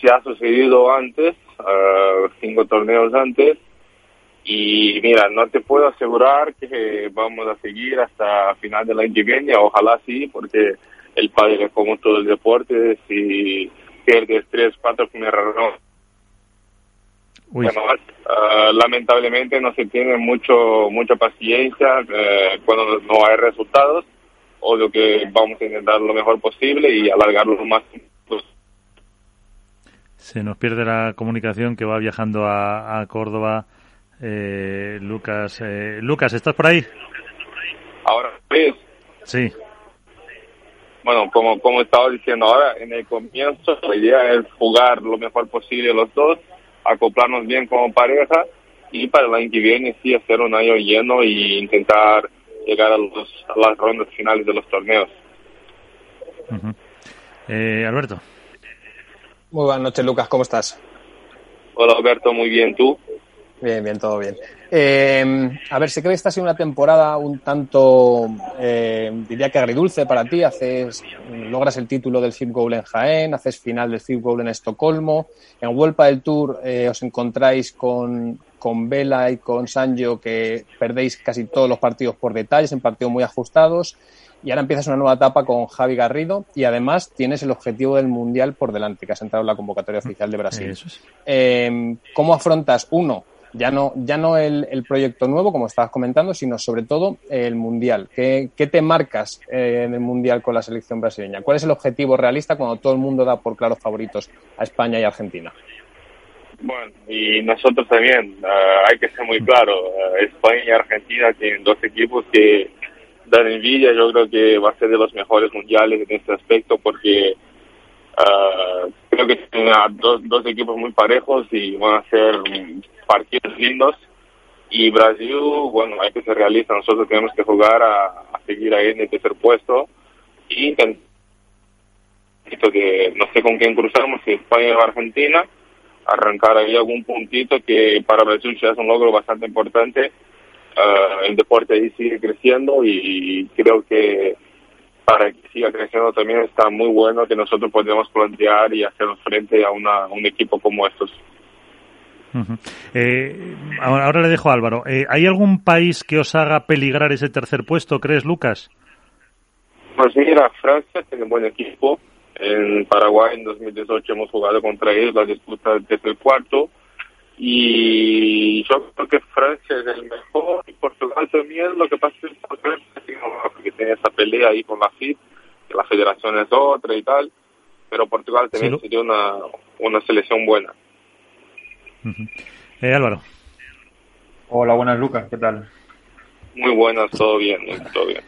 Se ha sucedido antes, uh, cinco torneos antes, y mira, no te puedo asegurar que vamos a seguir hasta final del año que viene, ojalá sí, porque el padre, como todo el deporte, si pierdes tres, cuatro primeras bueno, uh, lamentablemente no se tiene mucho mucha paciencia uh, cuando no hay resultados. Obvio que vamos a intentar lo mejor posible y alargarlo lo más. Se nos pierde la comunicación que va viajando a, a Córdoba. Eh, Lucas, eh, Lucas, ¿estás por ahí? Ahora, ¿ves? Sí. Bueno, como, como estaba diciendo ahora, en el comienzo la idea es jugar lo mejor posible los dos acoplarnos bien como pareja y para el año que viene sí hacer un año lleno y intentar llegar a, los, a las rondas finales de los torneos. eh, Alberto. Muy buenas noches, Lucas, ¿cómo estás? Hola, Alberto, muy bien, ¿tú? Bien, bien, todo bien. Eh, a ver, sé que esta ha sido una temporada un tanto, eh, diría que agridulce para ti. Haces, logras el título del FIB Goal en Jaén, haces final del FIB Goal en Estocolmo. En Vuelta del Tour eh, os encontráis con, con Vela y con Sanjo que perdéis casi todos los partidos por detalles, en partidos muy ajustados. Y ahora empiezas una nueva etapa con Javi Garrido y además tienes el objetivo del Mundial por delante, que has entrado en la convocatoria oficial de Brasil. Eh, ¿Cómo afrontas, uno, ya no, ya no el, el, proyecto nuevo, como estabas comentando, sino sobre todo el Mundial. ¿Qué, qué te marcas eh, en el Mundial con la selección brasileña? ¿Cuál es el objetivo realista cuando todo el mundo da por claros favoritos a España y Argentina? Bueno, y nosotros también, uh, hay que ser muy claro, uh, España y Argentina tienen dos equipos que dan envidia, yo creo que va a ser de los mejores mundiales en este aspecto porque uh, creo que tienen dos, dos equipos muy parejos y van a ser partidos lindos. Y Brasil, bueno, hay que ser realista, nosotros tenemos que jugar a, seguir ahí en el tercer puesto y que no sé con quién cruzamos, si España o Argentina, arrancar ahí algún puntito que para Brasil ya es un logro bastante importante. Uh, el deporte ahí sigue creciendo y creo que para que siga creciendo también está muy bueno que nosotros podamos plantear y hacer frente a, una, un equipo como estos. Uh -huh. eh, ahora, ahora, le dejo a Álvaro. Eh, ¿Hay algún país que os haga peligrar ese tercer puesto, crees, Lucas? Pues mira, Francia tiene un buen equipo. En Paraguay en 2018 hemos jugado contra ellos la disputa desde el cuarto. Y yo creo que Francia es el mejor y Portugal también. Lo que pasa es que esa pelea ahí con la FIP, que la federación es otra y tal. Pero Portugal también sí, sería una, una selección buena. Uh -huh. eh, Álvaro. Hola, buenas Lucas, ¿qué tal? Muy buenas, todo bien, todo bien.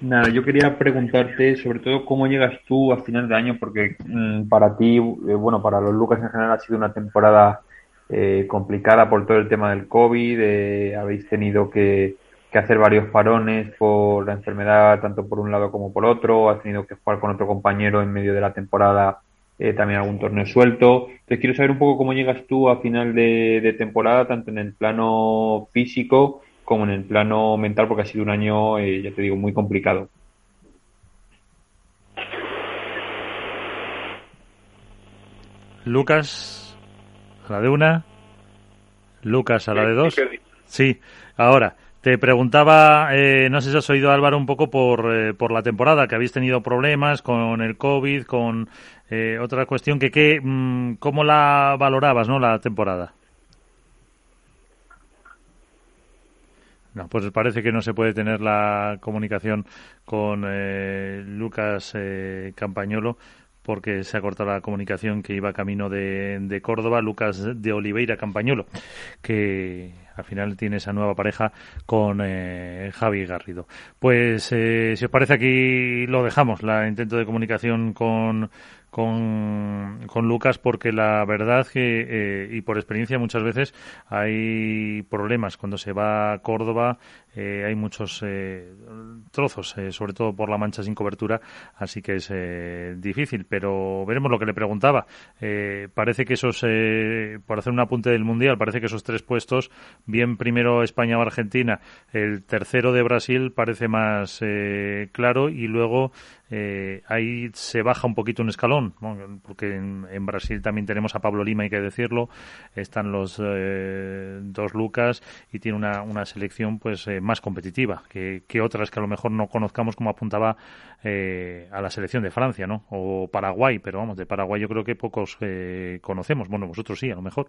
Nada, yo quería preguntarte sobre todo cómo llegas tú a final de año, porque mmm, para ti, eh, bueno, para los Lucas en general ha sido una temporada eh, complicada por todo el tema del COVID, eh, habéis tenido que, que, hacer varios parones por la enfermedad, tanto por un lado como por otro, has tenido que jugar con otro compañero en medio de la temporada eh, también algún torneo suelto. Entonces quiero saber un poco cómo llegas tú a final de, temporada, tanto en el plano físico como en el plano mental, porque ha sido un año, eh, ya te digo, muy complicado. Lucas, a la de una. Lucas, a la de dos. Sí, ahora. Te preguntaba, eh, no sé si has oído Álvaro un poco por, eh, por la temporada, que habéis tenido problemas con el COVID, con eh, otra cuestión, que, que mm, ¿cómo la valorabas, no, la temporada? No, pues parece que no se puede tener la comunicación con Lucas Campañolo porque se ha cortado la comunicación que iba camino de, de Córdoba, Lucas de Oliveira Campañolo, que al final tiene esa nueva pareja con eh, Javi Garrido. Pues eh, si os parece aquí lo dejamos, la intento de comunicación con con, Lucas porque la verdad que, eh, y por experiencia muchas veces hay problemas cuando se va a Córdoba, eh, hay muchos eh, trozos, sobre todo por la mancha sin cobertura, así que es difícil, pero veremos lo que le preguntaba. parece que esos, por hacer un apunte del Mundial, parece que esos tres puestos, bien primero España o Argentina, el tercero de Brasil parece más claro y luego eh, ahí se baja un poquito un escalón, porque en, Brasil también tenemos a Pablo Lima, hay que decirlo, están los eh, dos Lucas y tiene una, una selección pues eh, más competitiva que, que, otras que a lo mejor no conozcamos como apuntaba eh, a la selección de Francia, ¿no? O Paraguay, pero vamos, de Paraguay yo creo que pocos conocemos, bueno, vosotros sí, a lo mejor.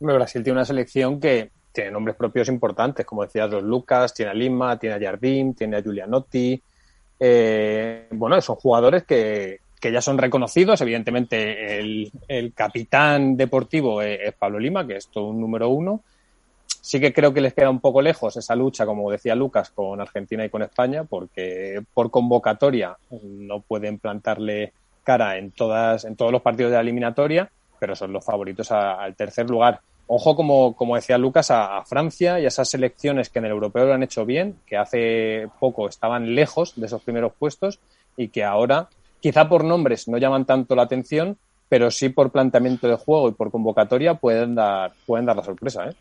Brasil tiene una selección que tiene nombres propios importantes, como decías, los Lucas, tiene a Lima, tiene a Jardim, tiene a Giulianotti, eh, bueno, son jugadores que, ya son reconocidos. Evidentemente, el, capitán deportivo es, Pablo Lima, que es todo un número uno. Sí que creo que les queda un poco lejos esa lucha, como decía Lucas, con Argentina y con España, porque por convocatoria no pueden plantarle cara en, todas, en todos los partidos de la eliminatoria, pero son los favoritos al tercer lugar ojo, como, como decía Lucas, a, Francia y a esas selecciones que en el europeo lo han hecho bien, que hace poco estaban lejos de esos primeros puestos y que ahora, quizá por nombres no llaman tanto la atención, pero sí por planteamiento de juego y por convocatoria pueden dar, pueden dar la sorpresa. ¿eh?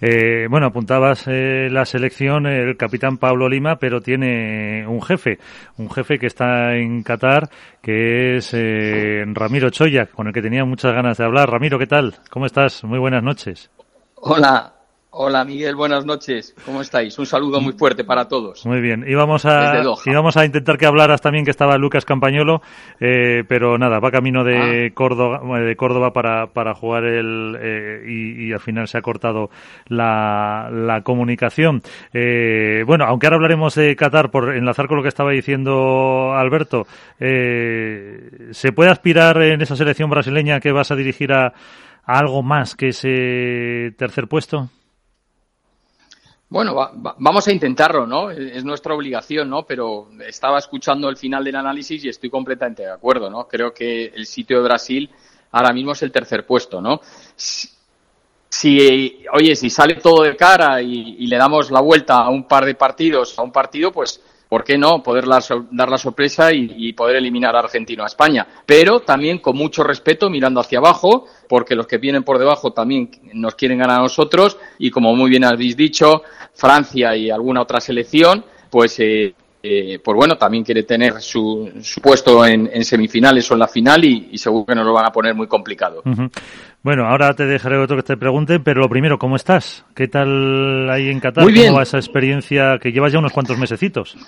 Eh, bueno, apuntabas eh, la selección, el capitán Pablo Lima, pero tiene un jefe, un jefe que está en Qatar, que es eh, Ramiro Choya, con el que tenía muchas ganas de hablar. Ramiro, ¿qué tal? ¿Cómo estás? Muy buenas noches. Hola, Hola Miguel, buenas noches. ¿Cómo estáis? Un saludo muy fuerte para todos. Muy bien. Íbamos a, íbamos a intentar que hablaras también que estaba Lucas Campañolo, eh, pero nada, va camino de ah. Córdoba, de Córdoba para, para jugar el eh, y, al final se ha cortado la, la comunicación. Eh, bueno, aunque ahora hablaremos de Qatar por enlazar con lo que estaba diciendo Alberto, ¿se puede aspirar en esa selección brasileña que vas a dirigir a algo más que ese tercer puesto? Bueno, vamos a intentarlo, ¿no? Es nuestra obligación, ¿no? Pero estaba escuchando el final del análisis y estoy completamente de acuerdo, ¿no? Creo que el sitio de Brasil ahora mismo es el tercer puesto, ¿no? Si, oye, si sale todo de cara y, le damos la vuelta a un par de partidos, a un partido, pues ¿por qué no poder dar la sorpresa y, poder eliminar a Argentina a España? Pero también con mucho respeto, mirando hacia abajo, porque los que vienen por debajo también nos quieren ganar a nosotros y como muy bien habéis dicho, Francia y alguna otra selección, pues eh, eh, pues bueno, también quiere tener su, puesto en, semifinales o en la final y, seguro que nos lo van a poner muy complicado. Bueno, ahora te dejaré otro que te pregunte, pero lo primero, ¿cómo estás? ¿Qué tal ahí en Qatar? Muy bien. ¿Cómo va esa experiencia que llevas ya unos cuantos mesecitos?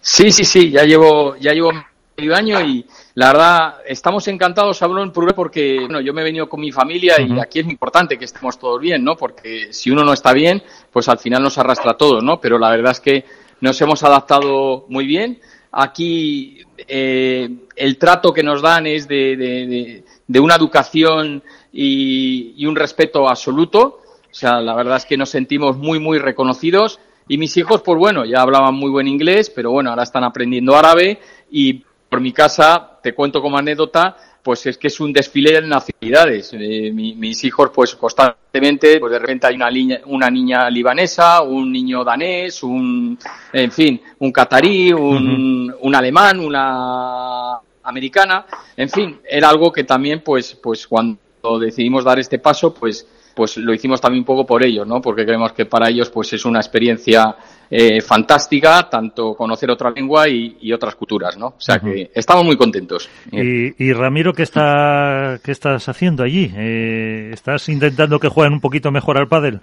Sí, sí, sí, ya llevo, ya llevo medio año y la verdad estamos encantados, plural porque bueno, yo me he venido con mi familia y aquí es importante que estemos todos bien, ¿no? Porque si uno no está bien, pues al final nos arrastra a todos, ¿no? Pero la verdad es que nos hemos adaptado muy bien. Aquí eh, el trato que nos dan es de, de, una educación y, y, un respeto absoluto. O sea, la verdad es que nos sentimos muy, muy reconocidos. Y mis hijos, pues bueno, ya hablaban muy buen inglés, pero bueno, ahora están aprendiendo árabe y por mi casa, te cuento como anécdota, pues es que es un desfile de nacionalidades. Eh, mis hijos, pues constantemente, pues de repente hay una, una niña libanesa, un niño danés, un, en fin, un catarí, un, un alemán, una americana, en fin, era algo que también, pues, pues cuando decidimos dar este paso, pues, pues lo hicimos también un poco por ellos, ¿no? Porque creemos que para ellos, pues es una experiencia eh, fantástica, tanto conocer otra lengua y, otras culturas, ¿no? O sea que estamos muy contentos. Y, Ramiro, ¿qué, está, qué estás haciendo allí? Eh, ¿Estás intentando que jueguen un poquito mejor al pádel?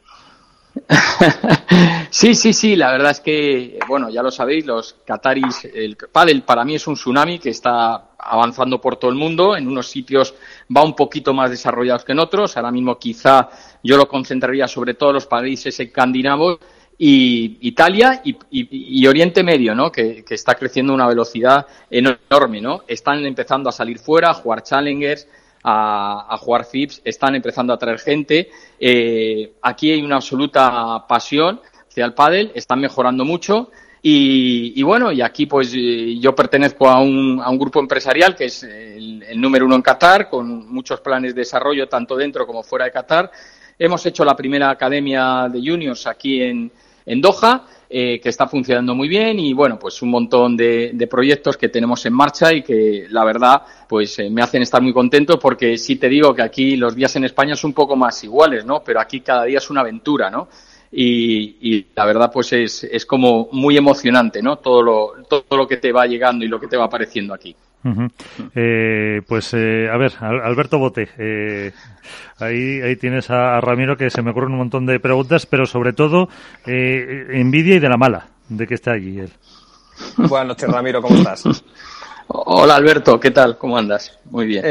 *laughs* sí, sí, sí, la verdad es que, bueno, ya lo sabéis, los Qataris, el pádel para mí es un tsunami que está avanzando por todo el mundo, en unos sitios va un poquito más desarrollados que en otros, ahora mismo quizá yo lo concentraría sobre todo en los países escandinavos y Italia y, Oriente Medio, ¿no? Que, está creciendo a una velocidad enorme, ¿no? Están empezando a salir fuera, a jugar challengers, a, jugar FIPS, están empezando a traer gente. Eh, aquí hay una absoluta pasión hacia el pádel, están mejorando mucho. Y, bueno, y aquí pues eh, yo pertenezco a un, a un grupo empresarial que es el, el, número uno en Qatar, con muchos planes de desarrollo tanto dentro como fuera de Qatar. Hemos hecho la primera academia de juniors aquí en, en Doha, eh, que está funcionando muy bien y bueno, pues un montón de, proyectos que tenemos en marcha y que la verdad pues eh, me hacen estar muy contento porque sí te digo que aquí los días en España son un poco más iguales, ¿no? Pero aquí cada día es una aventura, ¿no? Y, la verdad pues es, es como muy emocionante, ¿no? Todo lo, todo lo que te va llegando y lo que te va apareciendo aquí. Eh, pues eh, a ver, Alberto Bote, eh, ahí, ahí tienes a, Ramiro que se me ocurren un montón de preguntas, pero sobre todo envidia y de la mala de que esté allí él. Buenas noches, Ramiro, ¿cómo estás? *laughs* Hola, Alberto, ¿qué tal? ¿Cómo andas? Muy bien.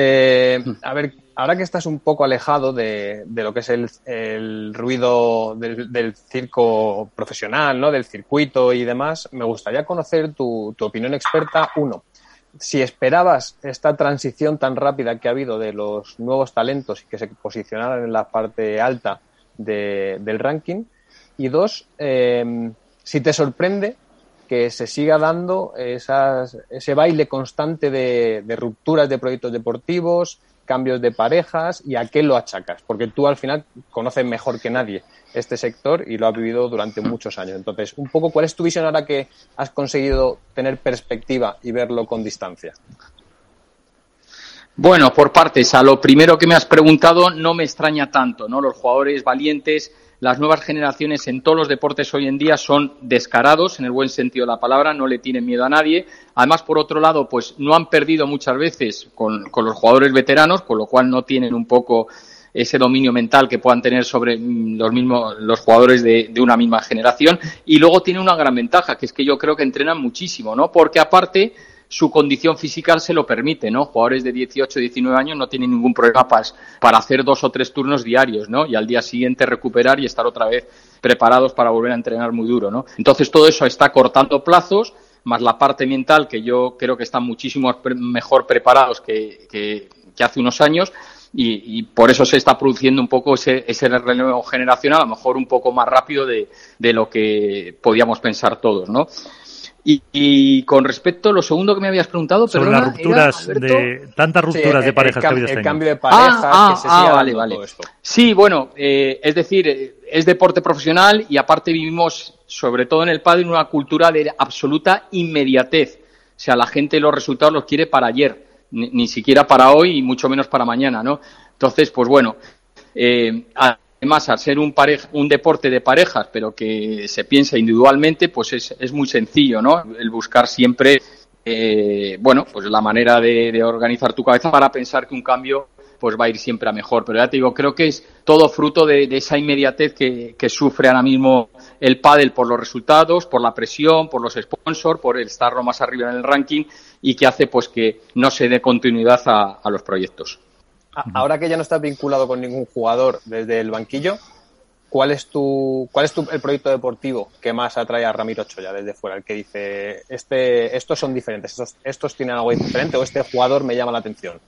a ver, ahora que estás un poco alejado de, lo que es el, ruido del, del, circo profesional, ¿no? Del circuito y demás, me gustaría conocer tu, tu opinión experta, uno, si esperabas esta transición tan rápida que ha habido de los nuevos talentos y que se posicionaran en la parte alta del ranking. Y dos, em, si te sorprende que se siga dando esas, ese baile constante de, de rupturas de proyectos deportivos, cambios de parejas y a qué lo achacas, porque tú al final conoces mejor que nadie este sector y lo has vivido durante muchos años. Entonces, un poco, ¿cuál es tu visión ahora que has conseguido tener perspectiva y verlo con distancia? Bueno, por partes, a lo primero que me has preguntado no me extraña tanto, ¿no? Los jugadores valientes, las nuevas generaciones en todos los deportes hoy en día son descarados, en el buen sentido de la palabra, no le tienen miedo a nadie. Además, por otro lado, pues no han perdido muchas veces con, con los jugadores veteranos, con lo cual no tienen un poco ese dominio mental que puedan tener sobre mm, los mismos los jugadores de, de, una misma generación y luego tiene una gran ventaja que es que yo creo que entrenan muchísimo no porque aparte su condición física se lo permite, ¿no? Jugadores de 18, 19 años no tienen ningún problema para, hacer dos o tres turnos diarios, ¿no? Y al día siguiente recuperar y estar otra vez preparados para volver a entrenar muy duro, ¿no? Entonces todo eso está cortando plazos, más la parte mental que yo creo que están muchísimo mejor preparados que, hace unos años. Y, por eso se está produciendo un poco ese, ese relevo generacional, a lo mejor un poco más rápido de lo que podíamos pensar todos, ¿no? Y, con respecto a lo segundo que me habías preguntado, sobre las rupturas de tantas rupturas de parejas que habéis tenido. El cambio de parejas ah, que ah, ah vale, vale. Sí, bueno, eh, es decir, eh, es deporte profesional y aparte vivimos, sobre todo en el padre, una cultura de absoluta inmediatez. O sea, la gente los resultados los quiere para ayer, ni, ni siquiera para hoy y mucho menos para mañana, ¿no? Entonces, pues bueno, eh, Además, al ser un, un deporte de parejas, pero que se piensa individualmente, pues es, muy sencillo, ¿no? El buscar siempre, eh, bueno, pues la manera de, organizar tu cabeza para pensar que un cambio pues va a ir siempre a mejor. Pero ya te digo, creo que es todo fruto de, esa inmediatez que, sufre ahora mismo el pádel por los resultados, por la presión, por los sponsors, por el estar más arriba en el ranking y que hace pues que no se dé continuidad a los proyectos. Ahora que ya no estás vinculado con ningún jugador desde el banquillo, ¿cuál es tu, cuál es tu, el proyecto deportivo que más atrae a Ramiro Choya desde fuera? El que dice, este, estos son diferentes, estos, estos tienen algo diferente o este jugador me llama la atención.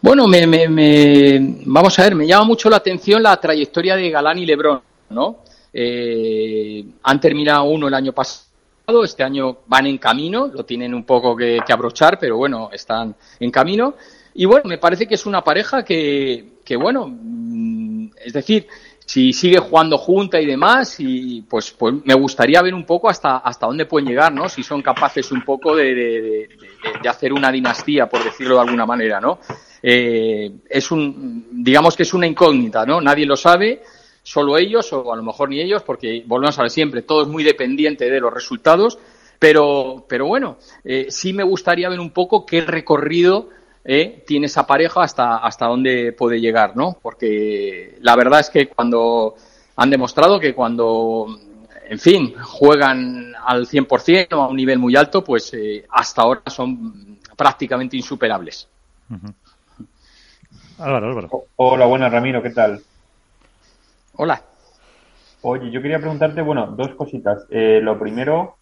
Bueno, me, me, vamos a ver, me llama mucho la atención la trayectoria de Galán y Lebrón, ¿no? Eh, han terminado uno el año pasado pasado, este año van en camino, lo tienen un poco que, que abrochar, pero bueno, están en camino. Y bueno, me parece que es una pareja que, que bueno, mm, es decir, si sigue jugando junta y demás, y pues, pues me gustaría ver un poco hasta, hasta dónde pueden llegar, ¿no? Si son capaces un poco de, de, hacer una dinastía, por decirlo de alguna manera, ¿no? Eh, es un, digamos que es una incógnita, ¿no? Nadie lo sabe, solo ellos, o a lo mejor ni ellos, porque volvemos a ver siempre, todo es muy dependiente de los resultados, pero, pero bueno, eh, sí me gustaría ver un poco qué recorrido ¿eh? tiene esa pareja hasta, hasta dónde puede llegar, ¿no? Porque la verdad es que cuando han demostrado que cuando, en fin, juegan al 100% o a un nivel muy alto, pues eh, hasta ahora son prácticamente insuperables. Uh -huh. Álvaro, Álvaro. Hola, buenas, Ramiro, ¿qué tal? Hola. Oye, yo quería preguntarte, bueno, dos cositas. Eh, lo primero,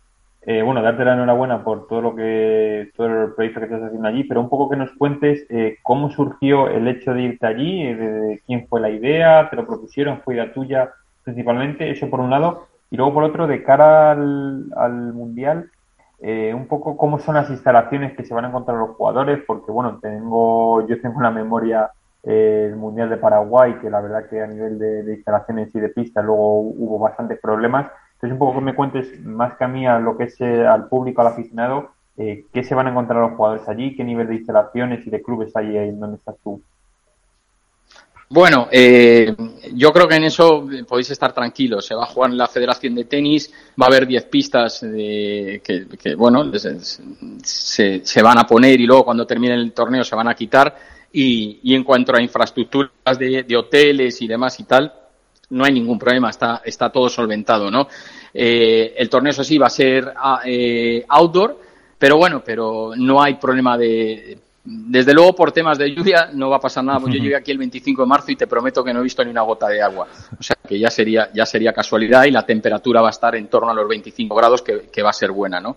eh, bueno, darte la enhorabuena por todo lo que, todo el proyecto que estás haciendo allí, pero un poco que nos cuentes eh, cómo surgió el hecho de irte allí, eh, de, quién fue la idea, te lo propusieron, fue idea tuya principalmente, eso por un lado, y luego por otro, de cara al, al Mundial, eh, un poco cómo son las instalaciones que se van a encontrar los jugadores, porque bueno, tengo, yo tengo la memoria eh, el Mundial de Paraguay, que la verdad que a nivel de, instalaciones y de pista luego hubo bastantes problemas. Entonces, un poco que me cuentes más que a mí, a lo que es eh, al público, al aficionado, eh, qué se van a encontrar los jugadores allí, qué nivel de instalaciones y de clubes hay ahí donde estás tú. Bueno, eh, yo creo que en eso podéis estar tranquilos. Se va a jugar en la Federación de Tenis, va a haber 10 pistas de, que, bueno, se, se, van a poner y luego cuando termine el torneo se van a quitar. Y, en cuanto a infraestructuras de, hoteles y demás y tal, no hay ningún problema, está, está todo solventado, ¿no? Eh, el torneo, eso sí, va a ser eh, outdoor, pero bueno, pero no hay problema de desde luego, por temas de lluvia, no va a pasar nada. Yo llegué aquí el 25 de marzo y te prometo que no he visto ni una gota de agua. O sea, que ya sería, ya sería casualidad y la temperatura va a estar en torno a los 25 grados, que, que va a ser buena, ¿no? O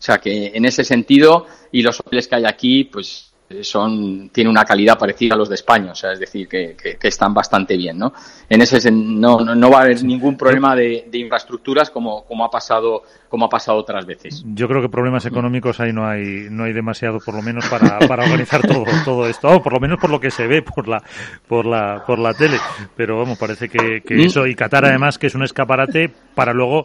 sea, que en ese sentido, y los hoteles que hay aquí, pues son tiene una calidad parecida a los de España, o sea, es decir, que, que, que están bastante bien, ¿no? En ese no, no, no va a haber ningún problema de, de, infraestructuras como, como ha pasado como ha pasado otras veces. Yo creo que problemas económicos ahí no hay no hay demasiado, por lo menos para, para organizar todo todo esto, oh, por lo menos por lo que se ve por la por la por la tele, pero vamos, parece que, que eso y Qatar además que es un escaparate para luego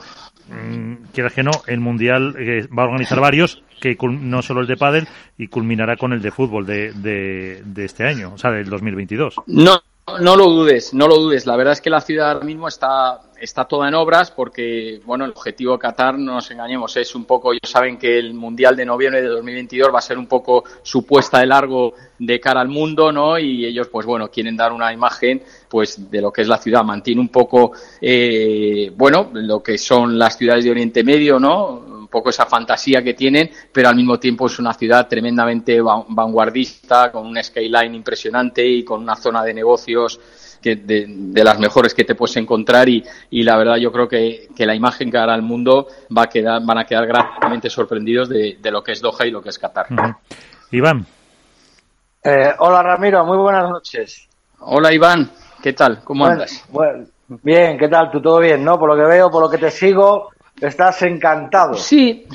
mmm, quieras que no, el mundial eh, va a organizar varios que no solo el de pádel y culminará con el de fútbol de, de, este año, o sea, del 2022. No, no lo dudes, no lo dudes. La verdad es que la ciudad ahora mismo está, está toda en obras porque, bueno, el objetivo de Qatar, no nos engañemos, es un poco, ellos saben que el Mundial de noviembre de 2022 va a ser un poco su puesta de largo de cara al mundo, ¿no? Y ellos, pues bueno, quieren dar una imagen, pues, de lo que es la ciudad. Mantiene un poco, eh, bueno, lo que son las ciudades de Oriente Medio, ¿no? Poco esa fantasía que tienen, pero al mismo tiempo es una ciudad tremendamente vanguardista, con un skyline impresionante y con una zona de negocios que de, de, las mejores que te puedes encontrar y, y la verdad yo creo que, que, la imagen que hará el mundo va a quedar, van a quedar gratamente sorprendidos de, de lo que es Doha y lo que es Qatar. Uh -huh. Iván. Eh, hola Ramiro, muy buenas noches. Hola Iván, ¿qué tal? ¿Cómo bueno, andas? Bueno, bien, ¿qué tal? ¿Tú todo bien, no? Por lo que veo, por lo que te sigo, Estás encantado. Sí.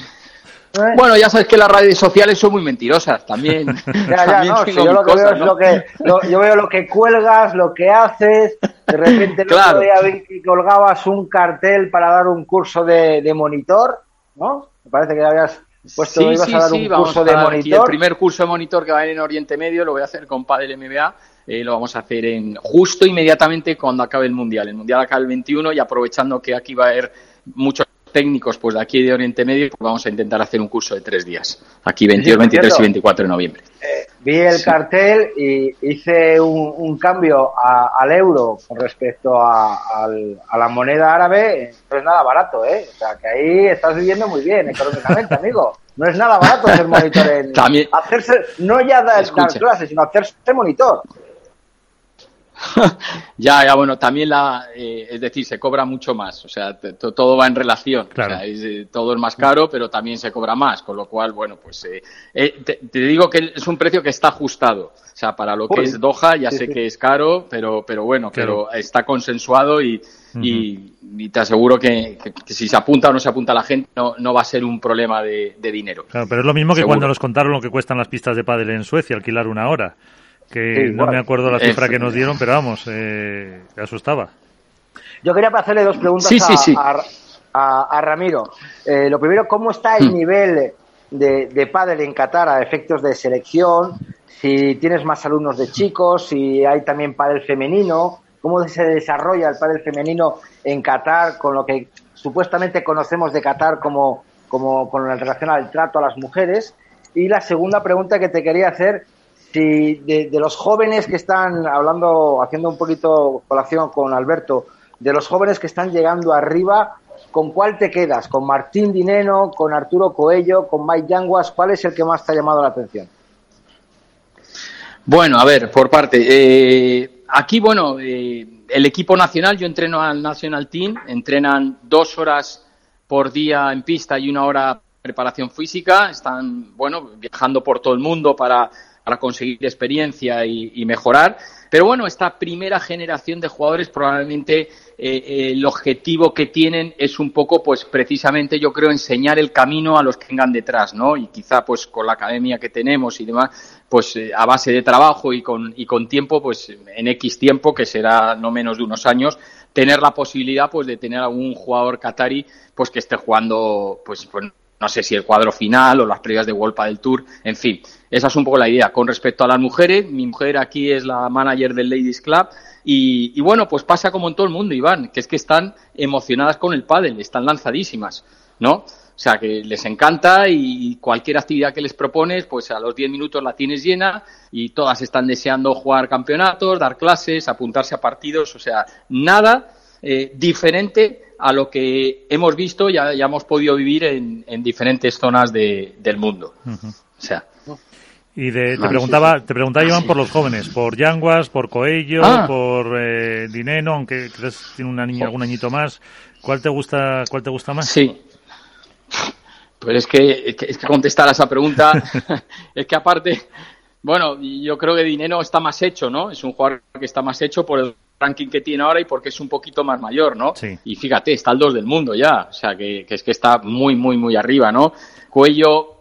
¿Eh? Bueno, ya sabes que las redes sociales son muy mentirosas también. *laughs* ya, ya, también no, si yo lo que cosas, veo es lo que lo, yo veo lo que cuelgas, lo que haces. De repente *laughs* el claro. otro día vi que colgabas un cartel para dar un curso de, de monitor, ¿no? Me parece que habías puesto sí, ibas sí, a dar sí, un curso de monitor. el primer curso de monitor que va a ir en Oriente Medio lo voy a hacer con Padel MBA. Eh, lo vamos a hacer en justo inmediatamente cuando acabe el mundial. El mundial acaba el 21 y aprovechando que aquí va a haber muchos técnicos pues de aquí de Oriente Medio pues vamos a intentar hacer un curso de tres días. Aquí 22, sí, 23 y 24 de noviembre. eh, vi el sí. cartel y hice un, un cambio a, al euro con respecto a, a, a, la moneda árabe no es nada barato ¿eh? o sea que ahí estás viviendo muy bien económicamente *laughs* amigo. No es nada barato hacer monitor en También, hacerse no ya dar, dar clases sino hacerse monitor *laughs* ya, ya, bueno, también la, eh, es decir, se cobra mucho más, o sea, todo va en relación, eh, todo es más caro, pero también se cobra más, con lo cual, bueno, pues eh, te, digo que es un precio que está ajustado, o sea, para lo que es Doha, ya sé que es caro, pero, pero bueno, pero está consensuado y, y, te aseguro que, si se apunta o no se apunta la gente, no, no va a ser un problema de, dinero. Claro, pero es lo mismo que cuando nos contaron lo que cuestan las pistas de pádel en Suecia, alquilar una hora que no me acuerdo la cifra que nos dieron, pero vamos, eh, asustaba. Yo quería hacerle dos preguntas a, Ramiro. Eh, lo primero, ¿cómo está el hmm. nivel de, de pádel en Qatar a efectos de selección? Si tienes más alumnos de chicos, si hay también pádel femenino, cómo se desarrolla el pádel femenino en Qatar con lo que supuestamente conocemos de Qatar como, como con relación al trato a las mujeres. Y la segunda pregunta que te quería hacer si de, los jóvenes que están hablando, haciendo un poquito colación con Alberto, de los jóvenes que están llegando arriba, ¿con cuál te quedas? ¿Con Martín Dineno, con Arturo Coello, con Mike Yanguas? ¿Cuál es el que más te ha llamado la atención? Bueno, a ver, por parte. Eh, aquí, bueno, eh, el equipo nacional, yo entreno al National Team, entrenan dos horas por día en pista y una hora preparación física, están, bueno, viajando por todo el mundo para para conseguir experiencia y, mejorar. Pero bueno, esta primera generación de jugadores probablemente eh, el objetivo que tienen es un poco, pues precisamente yo creo, enseñar el camino a los que vengan detrás, ¿no? Y quizá pues con la academia que tenemos y demás, pues eh, a base de trabajo y con, y con tiempo, pues en X tiempo, que será no menos de unos años, tener la posibilidad pues de tener algún jugador qatari pues que esté jugando pues, pues no sé si el cuadro final o las previas de World del Tour, en fin, esa es un poco la idea. Con respecto a las mujeres, mi mujer aquí es la manager del Ladies Club y, bueno, pues pasa como en todo el mundo, Iván, que es que están emocionadas con el pádel, están lanzadísimas, ¿no? O sea, que les encanta y cualquier actividad que les propones, pues a los 10 minutos la tienes llena y todas están deseando jugar campeonatos, dar clases, apuntarse a partidos, o sea, nada eh, diferente a lo que hemos visto y ya, hemos podido vivir en, diferentes zonas del mundo. O sea. Y te preguntaba, te preguntaba Iván por los jóvenes, por Yanguas, por Coello, ah. por eh, Dineno, aunque crees que tiene una niña, algún añito más. ¿Cuál te gusta, cuál te gusta más? Sí. Pues es que, es que contestar a esa pregunta, *laughs* es que aparte, bueno, yo creo que Dineno está más hecho, ¿no? Es un jugador que está más hecho por el ranking que tiene ahora y porque es un poquito más mayor, ¿no? Y fíjate, está el 2 del mundo ya, o sea, que, es que está muy, muy, muy arriba, ¿no? Cuello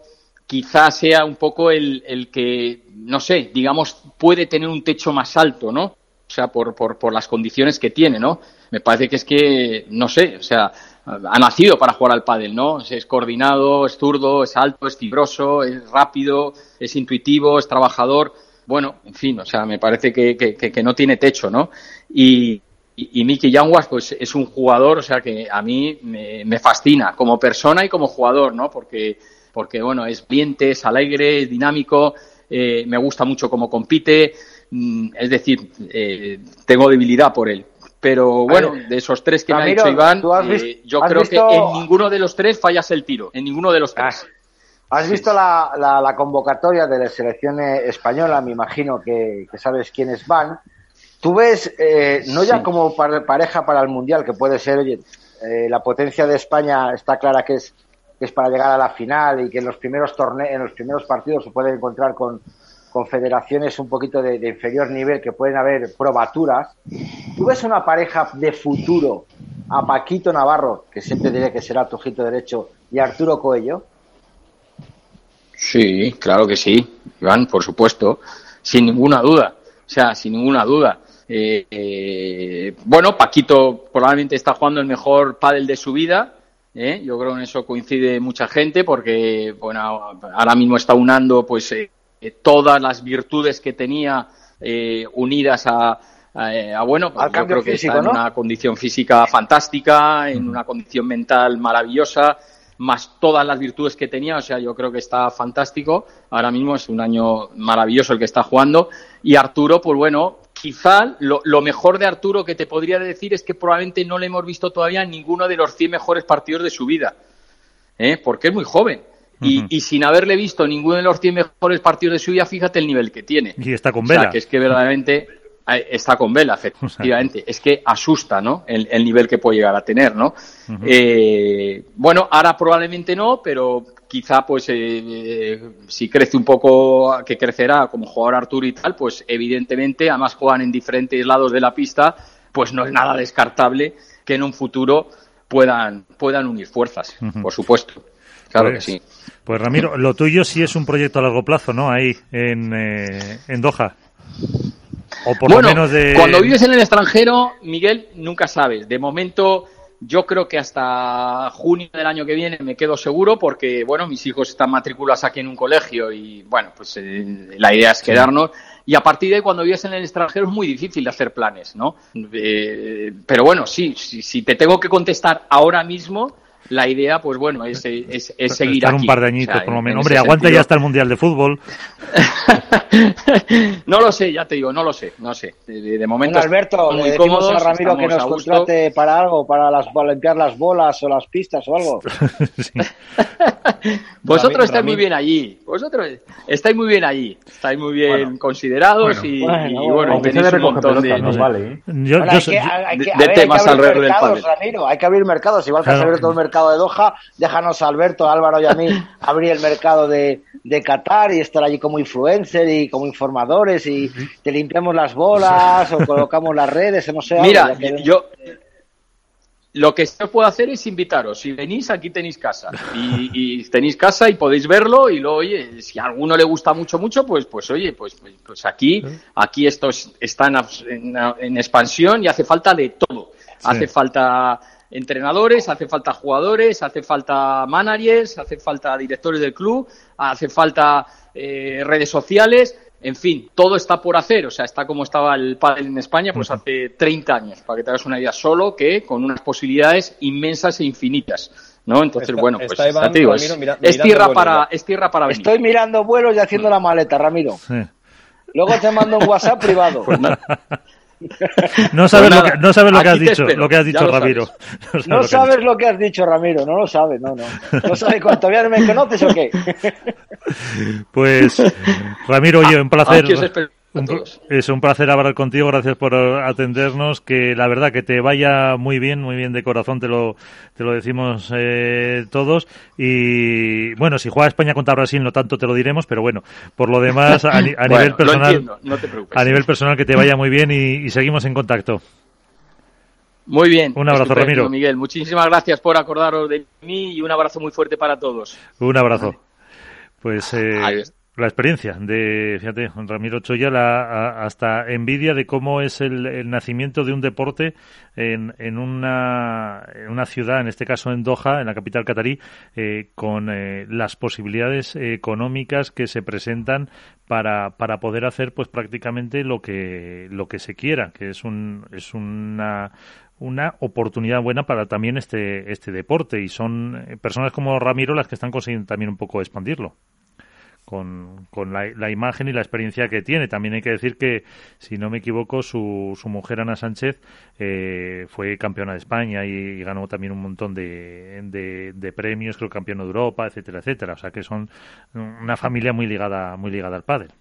quizás sea un poco el, el que, no sé, digamos, puede tener un techo más alto, ¿no? O sea, por, por, por las condiciones que tiene, ¿no? Me parece que es que, no sé, o sea, ha nacido para jugar al pádel, ¿no? Es coordinado, es zurdo, es alto, es fibroso, es rápido, es intuitivo, es trabajador bueno, en fin, o sea, me parece que, que, no tiene techo, ¿no? Y, y, Mickey Yanguas, pues es un jugador, o sea, que a mí me, fascina como persona y como jugador, ¿no? Porque, porque bueno, es viente, es alegre, es dinámico, eh, me gusta mucho cómo compite, mm, es decir, eh, tengo debilidad por él. Pero bueno, de esos tres que me ha dicho Iván, eh, yo creo que en ninguno de los tres fallas el tiro, en ninguno de los tres. Ah, ¿Has visto la, la, convocatoria de la selección española? Me imagino que, sabes quiénes van. Tú ves, eh, no ya como pareja para el Mundial, que puede ser, oye, eh, la potencia de España está clara que es, que es para llegar a la final y que en los primeros torneos, en los primeros partidos se puede encontrar con, con federaciones un poquito de, de, inferior nivel que pueden haber probaturas. ¿Tú ves una pareja de futuro a Paquito Navarro, que siempre diré que será tu ojito derecho, y Arturo Coello? Sí, claro que sí, Iván, por supuesto, sin ninguna duda, o sea, sin ninguna duda. Eh, eh, bueno, Paquito probablemente está jugando el mejor pádel de su vida, ¿eh? yo creo que en eso coincide mucha gente porque, bueno, ahora mismo está unando pues todas las virtudes que tenía unidas a, a, bueno, pues yo creo que está en una condición física fantástica, en una condición mental maravillosa, más todas las virtudes que tenía, o sea, yo creo que está fantástico. Ahora mismo es un año maravilloso el que está jugando. Y Arturo, pues bueno, quizá lo, mejor de Arturo que te podría decir es que probablemente no le hemos visto todavía ninguno de los 100 mejores partidos de su vida, ¿eh? porque es muy joven. y, sin haberle visto ninguno de los 100 mejores partidos de su vida, fíjate el nivel que tiene. Y está con Vela. O sea, que es que verdaderamente Está con vela, *laughs* efectivamente. Es que asusta, ¿no? El, nivel que puede llegar a tener, ¿no? eh, bueno, ahora probablemente no, pero quizá, pues, eh, si crece un poco, que crecerá como jugador Artur y tal, pues, evidentemente, además juegan en diferentes lados de la pista, pues no es nada descartable que en un futuro puedan, puedan unir fuerzas, por supuesto. Claro que Pues- sí. Pues Ramiro, lo tuyo sí es un proyecto a largo plazo, ¿no? Ahí, en, eh, en Doha. O por bueno, lo menos de... cuando vives en el extranjero, Miguel, nunca sabes. De momento, yo creo que hasta junio del año que viene me quedo seguro porque, bueno, mis hijos están matriculados aquí en un colegio y, bueno, pues eh, la idea es quedarnos. Y a partir de ahí, cuando vives en el extranjero, es muy difícil hacer planes, ¿no? Eh, pero bueno, sí, si, si te tengo que contestar ahora mismo, la idea, pues bueno, es, es, es seguir Estar aquí. un par de O añitos, sea, por lo en- menos. en Hombre, aguanta sentido. ya hasta el Mundial de Fútbol. *laughs* No lo sé, ya te digo, no lo sé, no sé. De, de- momento Bueno, Alberto, le muy decimos cómodos, a Ramiro que nos contrate para algo, para, las, para limpiar las bolas o las pistas o algo. *laughs* *laughs* Vosotros estáis muy bien allí. Vosotros estáis muy bien allí. Estáis muy bien considerados y, bueno, y bueno, bueno, aunque tenéis un montón de, pelotas, vale, ¿eh? Yo- Bueno, yo hay que, hay- que- a de ver, hay que temas abrir alrededor del mercados, pádel. Ramiro, hay que abrir mercados. Igual que Claro. abierto el mercado de Doha, déjanos a Alberto, a Álvaro y a mí *laughs* abrir el mercado de, de Qatar y estar allí como influencer y como informadores y te limpiamos las bolas o colocamos las redes no sé. Mira, que- yo lo que se puede hacer es invitaros. Si venís, aquí tenéis casa. Y, y tenéis casa y podéis verlo. Y luego, oye, si a alguno le gusta mucho, mucho, pues, pues oye, pues, pues, pues aquí, aquí esto es- está en, abs- en, en expansión y hace falta de todo. Hace falta entrenadores, hace falta jugadores, hace falta managers, hace falta directores del club, hace falta eh, redes sociales. En fin, todo está por hacer. O sea, está como estaba el pádel en España, pues hace 30 años, para que te hagas una idea, solo que con unas posibilidades inmensas e infinitas. ¿no? Entonces, Está- bueno, pues está Iván, ya te digo, Ramiro, es, mira- es mirando tierra para, es tierra para venir. Estoy mirando vuelos y haciendo la maleta, Ramiro. Sí. Luego te mando un WhatsApp privado. *laughs* No sabes, Pues lo, nada, que, no sabes lo que has dicho, espero, lo que has dicho, lo Ramiro. sabes. *laughs* No sabes No lo que has sabes lo que has dicho, Ramiro, no lo sabes, no, no. No sabes cuánto todavía no me conoces o qué. *laughs* Pues, Ramiro, oye, un *laughs* placer. A todos. es un placer hablar contigo, gracias por atendernos, que la verdad que te vaya muy bien, muy bien de corazón, te lo, te lo decimos eh, todos. Y bueno, si juega España contra Brasil no tanto te lo diremos, pero bueno, por lo demás, a, ni- a *laughs* Bueno, nivel lo personal, entiendo, no te preocupes. a nivel personal que te vaya muy bien y, y seguimos en contacto. Muy bien. Un abrazo, estupendo, Ramiro. Miguel, muchísimas gracias por acordaros de mí y un abrazo muy fuerte para todos. Un abrazo. Pues eh, Ahí está. La experiencia de, fíjate, Ramiro Choya, la, hasta envidia de cómo es el, el nacimiento de un deporte en, en, una, en una ciudad, en este caso en Doha, en la capital catarí, eh, con eh, las posibilidades económicas que se presentan para, para poder hacer pues prácticamente lo que, lo que se quiera, que es, un, es una una oportunidad buena para también este, este deporte. Y son eh, personas como Ramiro las que están consiguiendo también un poco expandirlo con, con la, la imagen y la experiencia que tiene. También hay que decir que, si no me equivoco, su, su mujer Ana Sánchez eh, fue campeona de España y, ganó también un montón de, de, premios, creo campeona de Europa, etcétera, etcétera. O sea que son una familia muy ligada, muy ligada al pádel.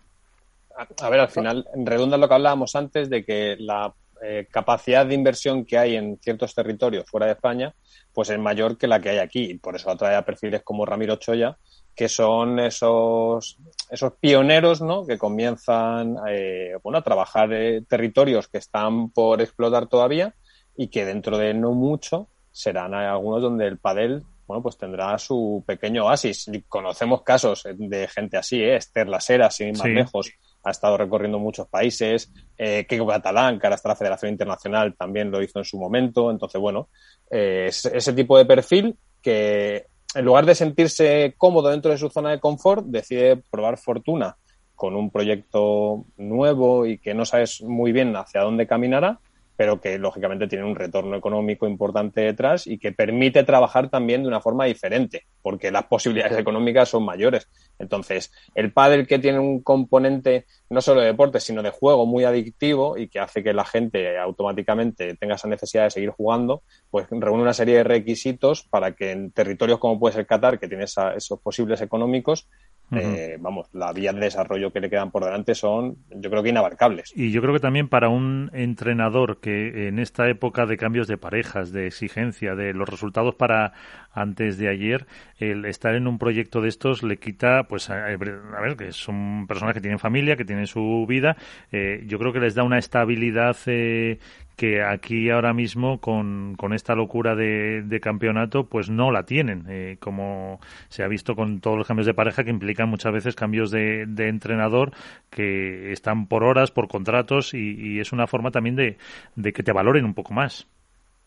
A ver, al final redunda en lo que hablábamos antes de que la eh, capacidad de inversión que hay en ciertos territorios fuera de España, pues es mayor que la que hay aquí. Y por eso atrae a perfiles como Ramiro Choya, que son esos, esos pioneros ¿no? que comienzan eh, bueno, a trabajar eh, territorios que están por explotar todavía y que dentro de no mucho serán algunos donde el padel bueno, pues tendrá su pequeño oasis. Y conocemos casos de gente así, ¿eh? Esther Lasera, sin ir más Sí. lejos, ha estado recorriendo muchos países. Eh, Keiko Catalán, que ahora está la Federación Internacional, también lo hizo en su momento. Entonces, bueno, eh, es ese tipo de perfil que en lugar de sentirse cómodo dentro de su zona de confort, decide probar fortuna con un proyecto nuevo y que no sabes muy bien hacia dónde caminará, pero que lógicamente tiene un retorno económico importante detrás y que permite trabajar también de una forma diferente, porque las posibilidades económicas son mayores. Entonces, el pádel que tiene un componente no solo de deporte, sino de juego muy adictivo y que hace que la gente automáticamente tenga esa necesidad de seguir jugando, pues reúne una serie de requisitos para que en territorios como puede ser Qatar, que tiene esa- esos posibles económicos, eh, vamos, la vía de desarrollo que le quedan por delante son, yo creo que inabarcables. Y yo creo que también para un entrenador que en esta época de cambios de parejas, de exigencia, de los resultados para antes de ayer, el estar en un proyecto de estos le quita, pues, a, ver, que son personas que tienen familia, que tienen su vida, eh, yo creo que les da una estabilidad eh, que aquí ahora mismo con, con esta locura de, campeonato pues no la tienen, eh, como se ha visto con todos los cambios de pareja que implican muchas veces cambios de, entrenador que están por horas, por contratos y, y es una forma también de, de, que te valoren un poco más.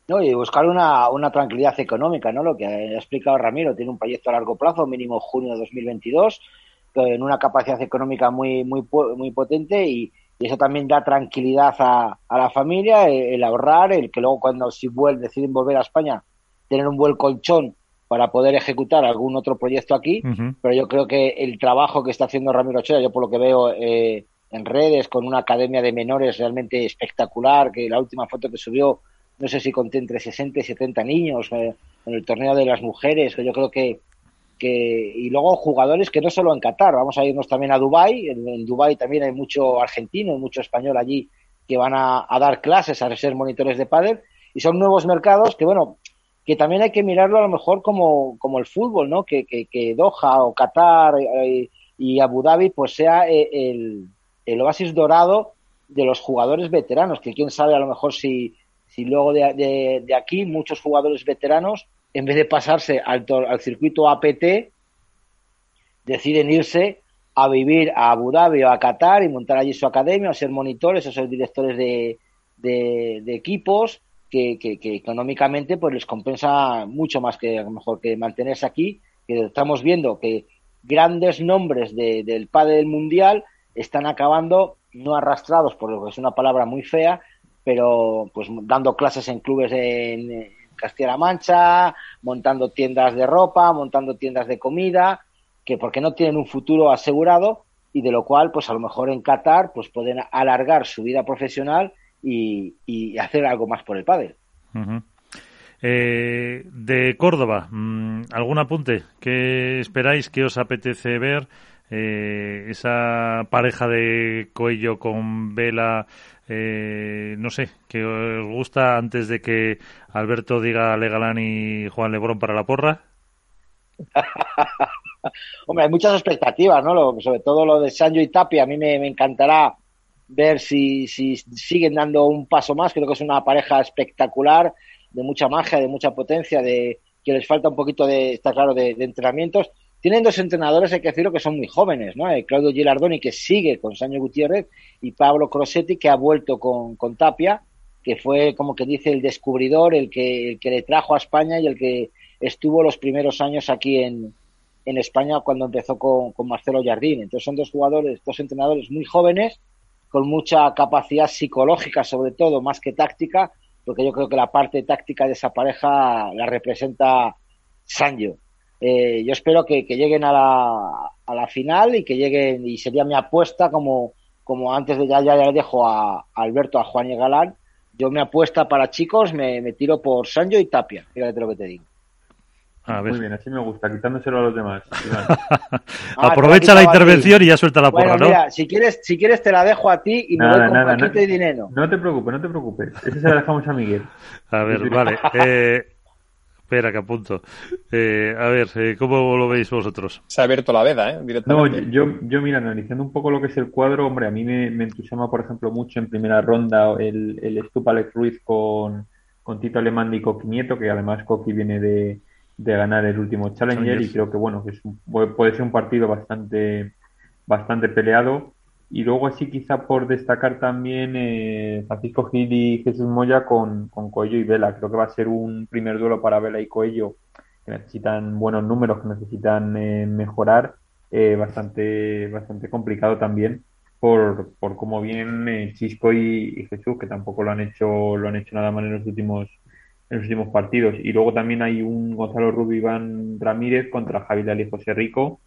No, y buscar una, una tranquilidad económica, ¿no? Lo que ha explicado Ramiro, tiene un proyecto a largo plazo, mínimo junio de 2022, en una capacidad económica muy, muy, muy potente y, y eso también da tranquilidad a, a la familia, el, ahorrar, el que luego cuando si vuelven, deciden volver a España, tener un buen colchón para poder ejecutar algún otro proyecto aquí, uh -huh. pero yo creo que el trabajo que está haciendo Ramiro Ochoa, yo por lo que veo eh, en redes, con una academia de menores realmente espectacular, que la última foto que subió, no sé si conté entre 60 y 70 niños, eh, en el torneo de las mujeres, que yo creo que que y luego jugadores que no solo en Qatar, vamos a irnos también a Dubai, en, en Dubai también hay mucho argentino y mucho español allí que van a, a, dar clases, a ser monitores de pádel y son nuevos mercados que bueno, que también hay que mirarlo a lo mejor como, como el fútbol, ¿no? Que, que, Doha o Qatar eh, y Abu Dhabi pues sea eh, el, el oasis dorado de los jugadores veteranos, que quién sabe a lo mejor si, si luego de, de, de aquí muchos jugadores veteranos en vez de pasarse al, al circuito APT, deciden irse a vivir a Abu Dhabi o a Qatar y montar allí su academia, o ser monitores, o ser directores de, de, equipos, que, que, que, económicamente pues les compensa mucho más que a lo mejor que mantenerse aquí, que estamos viendo que grandes nombres de, del pádel mundial están acabando no arrastrados, por lo que es una palabra muy fea, pero pues dando clases en clubes en, Castilla-La Mancha, montando tiendas de ropa, montando tiendas de comida, que porque no tienen un futuro asegurado y de lo cual, pues a lo mejor en Qatar, pues pueden alargar su vida profesional y, hacer algo más por el pádel. Eh, de Córdoba, ¿algún apunte? ¿Qué esperáis? ¿Qué os apetece ver? Eh, esa pareja de Coello con Vela eh, no sé, que os gusta antes de que Alberto diga Legalán y Juan Lebrón para la porra? *laughs* Hombre, hay muchas expectativas, ¿no? Lo, sobre todo lo de Sancho y Tapia, a mí me, me, encantará ver si, si siguen dando un paso más. Creo que es una pareja espectacular, de mucha magia, de mucha potencia, de que les falta un poquito de, está claro, de, de entrenamientos tienen dos entrenadores, hay que decirlo, que son muy jóvenes, ¿no? Eh, Claudio Gilardoni, que sigue con Saño Gutiérrez, y Pablo Crosetti, que ha vuelto con, Tapia, que fue, como que dice, el descubridor, el que, el que le trajo a España y el que estuvo los primeros años aquí en, en España cuando empezó con, con Marcelo Jardín. Entonces son dos jugadores, dos entrenadores muy jóvenes, con mucha capacidad psicológica, sobre todo, más que táctica, porque yo creo que la parte táctica de esa pareja la representa Sancho eh, yo espero que, que lleguen a la, a la, final y que lleguen, y sería mi apuesta como, como antes de ya, ya, ya dejo a, a, Alberto, a Juan y Galán, yo me apuesta para chicos, me, me tiro por Sancho y Tapia, fíjate lo que te digo. A ver. Muy bien, así me gusta, quitándoselo a los demás. *laughs* ah, Aprovecha la intervención y ya suelta la porra, bueno, ¿no? Mira, si quieres, si quieres te la dejo a ti y me nada, voy con nada, no, de dinero. No te preocupes, no te preocupes. Ese se la dejamos a Miguel. A ver, vale. Eh, Espera, que apunto. Eh, a ver, eh, ¿cómo lo veis vosotros? Se ha abierto la veda, ¿eh? No, yo, yo, mira, analizando un poco lo que es el cuadro, hombre, a mí me, me entusiasma, por ejemplo, mucho en primera ronda el, el Stupa Alex Ruiz con, con Tito Alemán y Coqui Nieto, que además Coqui viene de, de ganar el último Challenger y creo que, bueno, que es un, puede ser un partido bastante, bastante peleado. Y luego así quizá por destacar también eh, Francisco Gil y Jesús Moya con, con Coello y Vela. Creo que va a ser un primer duelo para Vela y Coello que necesitan buenos números, que necesitan eh, mejorar. Eh, bastante, bastante complicado también por, por cómo vienen eh, Chisco y, y, Jesús, que tampoco lo han hecho, lo han hecho nada mal en los últimos, en los últimos partidos. Y luego también hay un Gonzalo Rubio Iván Ramírez contra Javi Dali y José Rico,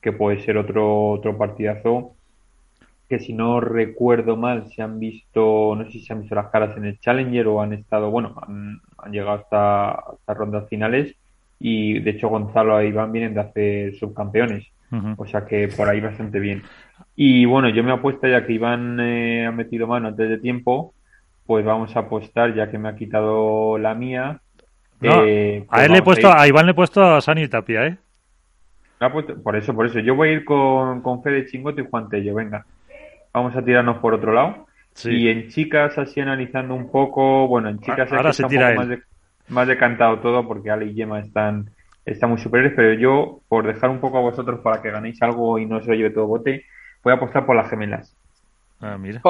que puede ser otro, otro partidazo que si no recuerdo mal se han visto, no sé si se han visto las caras en el Challenger o han estado, bueno, han, han llegado hasta, hasta rondas finales y de hecho Gonzalo e Iván vienen de hacer subcampeones. O sea que por ahí bastante bien. Y bueno, yo me apuesto ya que Iván eh, ha metido mano antes de tiempo, pues vamos a apostar ya que me ha quitado la mía. eh, a él le he puesto, a, Iván le he puesto a Sani Tapia, ¿eh? por eso, por eso. Yo voy a ir con, con Fede Chingote y Juan Tello, venga. Vamos a tirarnos por otro lado. Y en chicas, así analizando un poco, bueno, en chicas Ahora se tira más, más, decantado todo porque Ale y Gemma están, están muy superiores, pero yo, por dejar un poco a vosotros para que ganéis algo y no se lo lleve todo bote, voy a apostar por las gemelas. Ah, mira.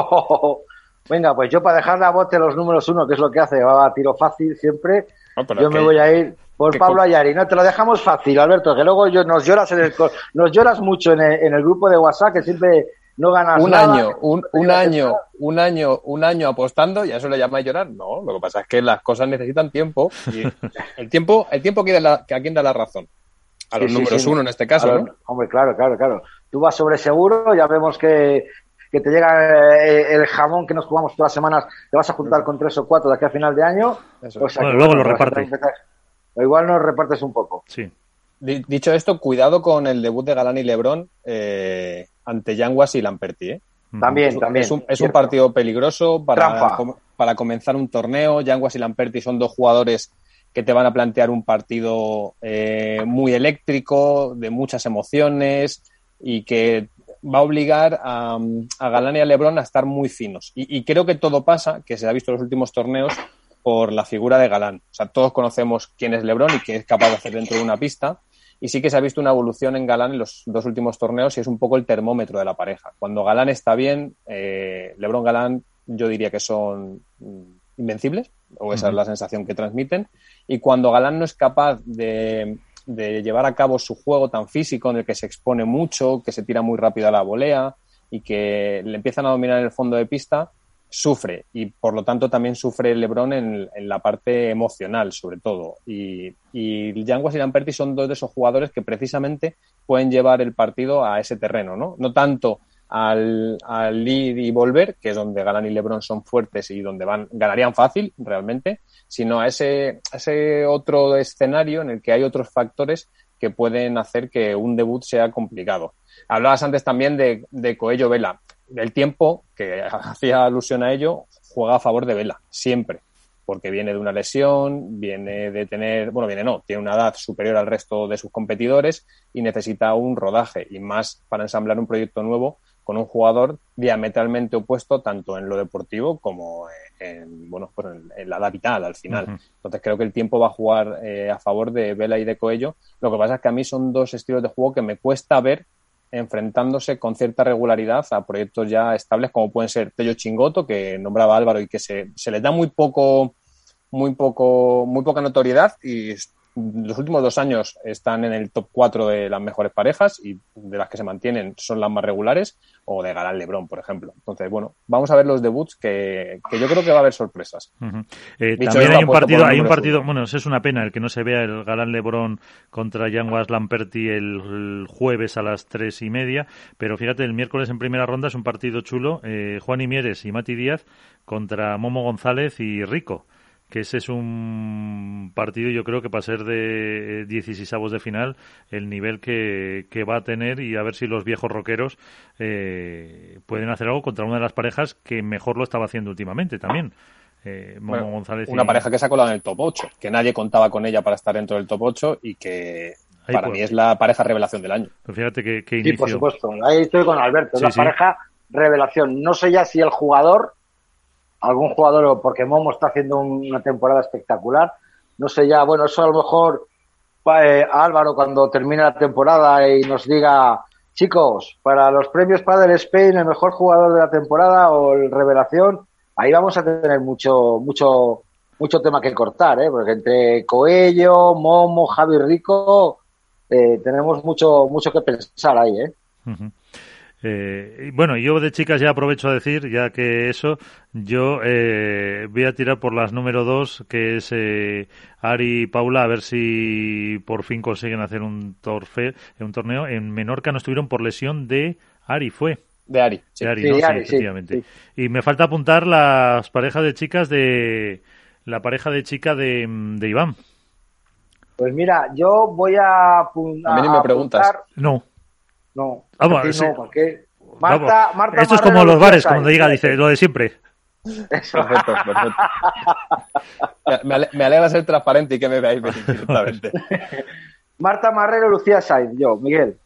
*laughs* Venga, pues yo para dejar a bote los números uno, que es lo que hace, va a tiro fácil siempre, yo me voy a ir por Pablo Ayari. No, te lo dejamos fácil, Alberto, que luego yo, nos lloras en el, nos lloras mucho en el, en el grupo de WhatsApp, que siempre no ganas un nada. Año, un, un año, un año, un año apostando y a eso le llamáis llorar. No, lo que pasa es que las cosas necesitan tiempo y *laughs* el tiempo, el tiempo que, la, que a quién da la razón. A los números uno en este caso, ¿no? Hombre, claro, claro, claro. Tú vas sobre seguro, ya vemos que, que te llega eh, el jamón que nos jugamos todas las semanas, te vas a juntar con tres o cuatro de aquí a final de año. luego lo repartes. O igual nos repartes un poco. Sí. Dicho esto, cuidado con el debut de Galán y Lebrón eh, ante Yanguas y Lamperti. ¿eh? También, es, también. Es un, partido peligroso para, para comenzar un torneo. Yanguas y Lamperti son dos jugadores que te van a plantear un partido eh, muy eléctrico, de muchas emociones y que va a obligar a, Galán y a Lebrón a estar muy finos. Y, y, creo que todo pasa, que se ha visto en los últimos torneos, por la figura de Galán. O sea, todos conocemos quién es Lebrón y qué es capaz de hacer dentro de una pista. Y sí que se ha visto una evolución en Galán en los dos últimos torneos y es un poco el termómetro de la pareja. Cuando Galán está bien, eh, Lebron Galán yo diría que son mm, invencibles, o esa es la sensación que transmiten. Y cuando Galán no es capaz de, de, llevar a cabo su juego tan físico, en el que se expone mucho, que se tira muy rápido a la volea y que le empiezan a dominar el fondo de pista, sufre y por lo tanto también sufre LeBron en, la parte emocional, sobre todo. Y, y Yanguas y Lamperti son dos de esos jugadores que precisamente pueden llevar el partido a ese terreno, ¿no? No tanto al, al ir y volver, que es donde Galán y LeBron son fuertes y donde van, ganarían fácil realmente, sino a ese, ese otro escenario en el que hay otros factores que pueden hacer que un debut sea complicado. Hablabas antes también de, de Coello Vela el tiempo, que *laughs* hacía alusión a ello, juega a favor de Vela, siempre, porque viene de una lesión, viene de tener, bueno, viene no, tiene una edad superior al resto de sus competidores y necesita un rodaje y más para ensamblar un proyecto nuevo con un jugador diametralmente opuesto tanto en lo deportivo como en, bueno, pues en, la edad vital al final. Entonces creo que el tiempo va a jugar eh, a favor de Vela y de Coello. Lo que pasa es que a mí son dos estilos de juego que me cuesta ver enfrentándose con cierta regularidad a proyectos ya estables como pueden ser Tello Chingoto, que nombraba Álvaro y que se, se les da muy poco, muy poco, muy poca notoriedad y los últimos dos años están en el top 4 de las mejores parejas y de las que se mantienen son las más regulares, o de Galán Lebrón, por ejemplo. Entonces, bueno, vamos a ver los debuts que, que yo creo que va a haber sorpresas. Eh, también hay un partido, hay un partido, bueno, eso es una pena el que no se vea el Galán Lebrón contra Yanguas Lamperti el, jueves a las tres y media, pero fíjate, el miércoles en primera ronda es un partido chulo, eh, Juan Imieres y Mati Díaz contra Momo González y Rico que ese es un partido yo creo que para ser de 16 avos de final el nivel que, que, va a tener y a ver si los viejos roqueros eh, pueden hacer algo contra una de las parejas que mejor lo estaba haciendo últimamente también. Eh, Momo González una pareja que se ha colado en el top 8, que nadie contaba con ella para estar dentro del top 8 y que para mí es la pareja revelación del año. Pues fíjate que, que inicio... Sí, por supuesto. Ahí estoy con Alberto. Es la pareja revelación. No sé ya si el jugador algún jugador, porque Momo está haciendo una temporada espectacular. No sé ya, bueno, eso a lo mejor eh, Álvaro cuando termine la temporada y nos diga, chicos, para los premios para el Spain, el mejor jugador de la temporada o el revelación, ahí vamos a tener mucho, mucho, mucho tema que cortar, ¿eh? porque entre Coello, Momo, Javi Rico, eh, tenemos mucho, mucho que pensar ahí, ¿eh? Eh, bueno, yo de chicas ya aprovecho a decir, ya que eso, yo eh, voy a tirar por las número dos, que es eh, Ari y Paula, a ver si por fin consiguen hacer un, torfe, un torneo. En Menorca no estuvieron por lesión de Ari, fue. De Ari, sí. De Ari, sí, efectivamente. Y me falta apuntar las parejas de chicas de. La pareja de chica de, de Iván. Pues mira, yo voy a. A mí ni me preguntas. No. No. Vamos, ¿por qué sí. no? ¿Por qué? Marta, Vamos. Marta Esto es como los bares, cuando diga, dice, lo de siempre. Eso. Perfecto, perfecto. *laughs* Me ale- Me alegra ser transparente y que me veáis. *laughs* Marta Marrero, Lucía Sainz, yo, Miguel.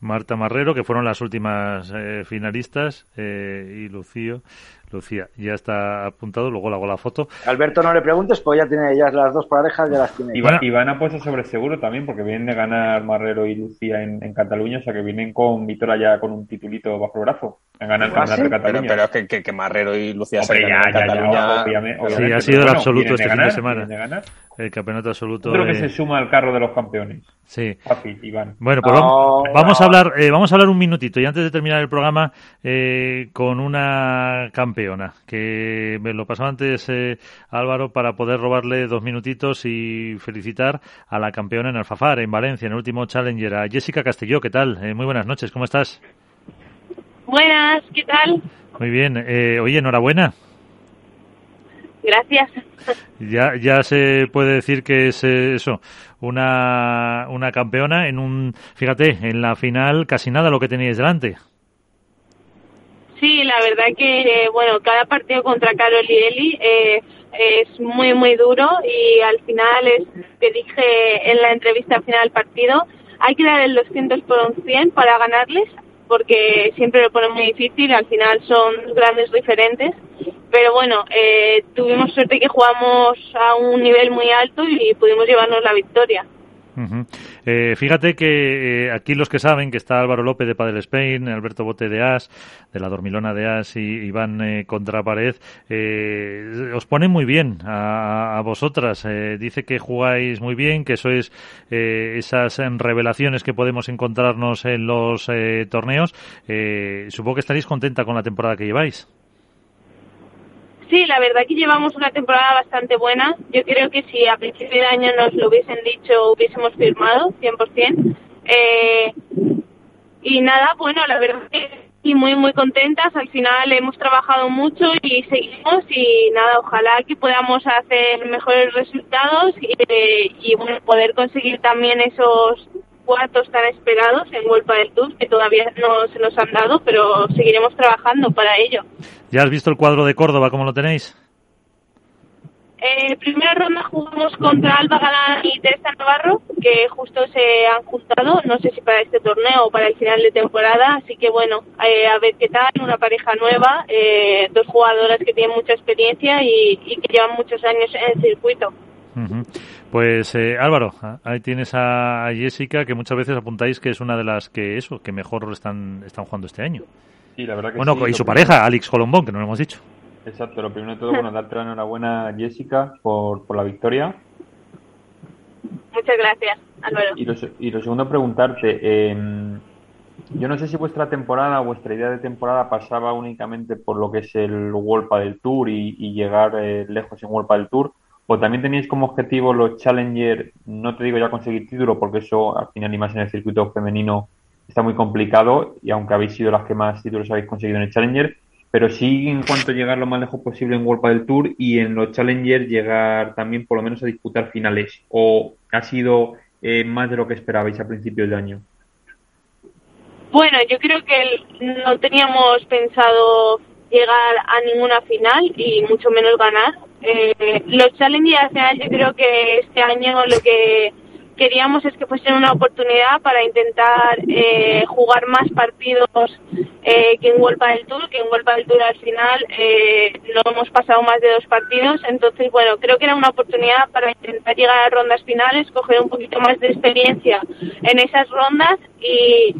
Marta Marrero, que fueron las últimas eh, finalistas, eh, y Lucío. Lucía, ya está apuntado, luego le hago la foto. Alberto, no le preguntes, pues ya tiene ellas las dos parejas, ya las tiene. Y, va- y van a puesto sobre seguro también, porque vienen de ganar Marrero y Lucía en, en Cataluña, o sea que vienen con Víctora ya con un titulito bajo el brazo. El ¿Ah, campeonato sí? de Pero, Cataluña. pero es que, que, que Marrero y Lucía Hombre, se ya, ya, Cataluña. obviamente, Sí, ha sido el absoluto este fin de semana. vienen de ganar. El campeonato absoluto. Yo creo que se suma al carro de los campeones. Sí. Fácil, Iván. Bueno, pues No, vamos, vamos a hablar, eh, vamos a hablar un minutito y antes de terminar el programa eh, con una campeona que me lo pasó antes eh, Álvaro para poder robarle dos minutitos y felicitar a la campeona en Alfafar en Valencia en el último Challenger a Jessica Castelló. ¿Qué tal? Eh, muy buenas noches, ¿cómo estás? Buenas, ¿qué tal? Muy bien. Eh, oye, enhorabuena. Gracias. Ya, ya se puede decir que es eh, eso, una, una campeona en un, fíjate, en la final casi nada lo que teníais delante. Sí, la verdad que, eh, bueno, cada partido contra Carol y Eli eh, es muy, muy duro y al final es, te dije en la entrevista final del partido, hay que dar el 200 por un 100 para ganarles porque siempre lo ponen muy difícil, al final son grandes referentes, pero bueno, eh, tuvimos suerte que jugamos a un nivel muy alto y pudimos llevarnos la victoria. Eh, fíjate que eh, aquí los que saben que está Álvaro López de Padel Spain, Alberto Bote de As, de la Dormilona de As y Iván eh, Contrapared, eh, os ponen muy bien a, a vosotras. Eh, dice que jugáis muy bien, que sois eh, esas revelaciones que podemos encontrarnos en los torneos. Supongo que estaréis contenta con la temporada que lleváis. Sí, la verdad que llevamos una temporada bastante buena. Yo creo que si a principio de año nos lo hubiesen dicho, hubiésemos firmado 100%. Eh, y nada, bueno, la verdad que muy, muy contentas. Al final hemos trabajado mucho y seguimos y nada, ojalá que podamos hacer mejores resultados y, eh, y bueno, poder conseguir también esos cuartos tan esperados en Vuelta del Tour que todavía no se nos han dado, pero seguiremos trabajando para ello. ¿Ya has visto el cuadro de Córdoba? ¿Cómo lo tenéis? Eh, primera ronda jugamos contra Alba Galán y Teresa Navarro, que justo se han juntado, no sé si para este torneo o para el final de temporada, así que bueno, eh, a ver qué tal, una pareja nueva, eh, dos jugadoras que tienen mucha experiencia y, y que llevan muchos años en el circuito. Ujú. Pues eh, Álvaro, ah, ahí tienes a Jessica que muchas veces apuntáis que es una de las que eso que mejor están están jugando este año. Sí, la verdad que Bueno, sí, y lo su primero- pareja, Alex Colombón, que no lo hemos dicho. Exacto, lo primero de todo, bueno, darte la enhorabuena, Jessica, por, por la victoria. Muchas gracias, Álvaro. Y lo, se- y lo segundo, preguntarte, eh, yo no sé si vuestra temporada, vuestra idea de temporada pasaba únicamente por lo que es el World del Tour y, y llegar eh, lejos en World del Tour, o también tenéis como objetivo los Challenger, no te digo ya conseguir título, porque eso al final y más en el circuito femenino está muy complicado, y aunque habéis sido las que más títulos habéis conseguido en el Challenger, pero sí en cuanto a llegar lo más lejos posible en World del Tour y en los Challenger llegar también por lo menos a disputar finales, o ha sido eh, más de lo que esperabais a principios de año. Bueno, yo creo que no teníamos pensado llegar a ninguna final y mucho menos ganar. Eh, los Challengers al final yo creo que este año lo que queríamos es que fuesen una oportunidad para intentar eh, jugar más partidos eh, que en World del Tour, que en World del Tour al final eh, no hemos pasado más de dos partidos, entonces bueno, creo que era una oportunidad para intentar llegar a rondas finales, coger un poquito más de experiencia en esas rondas y,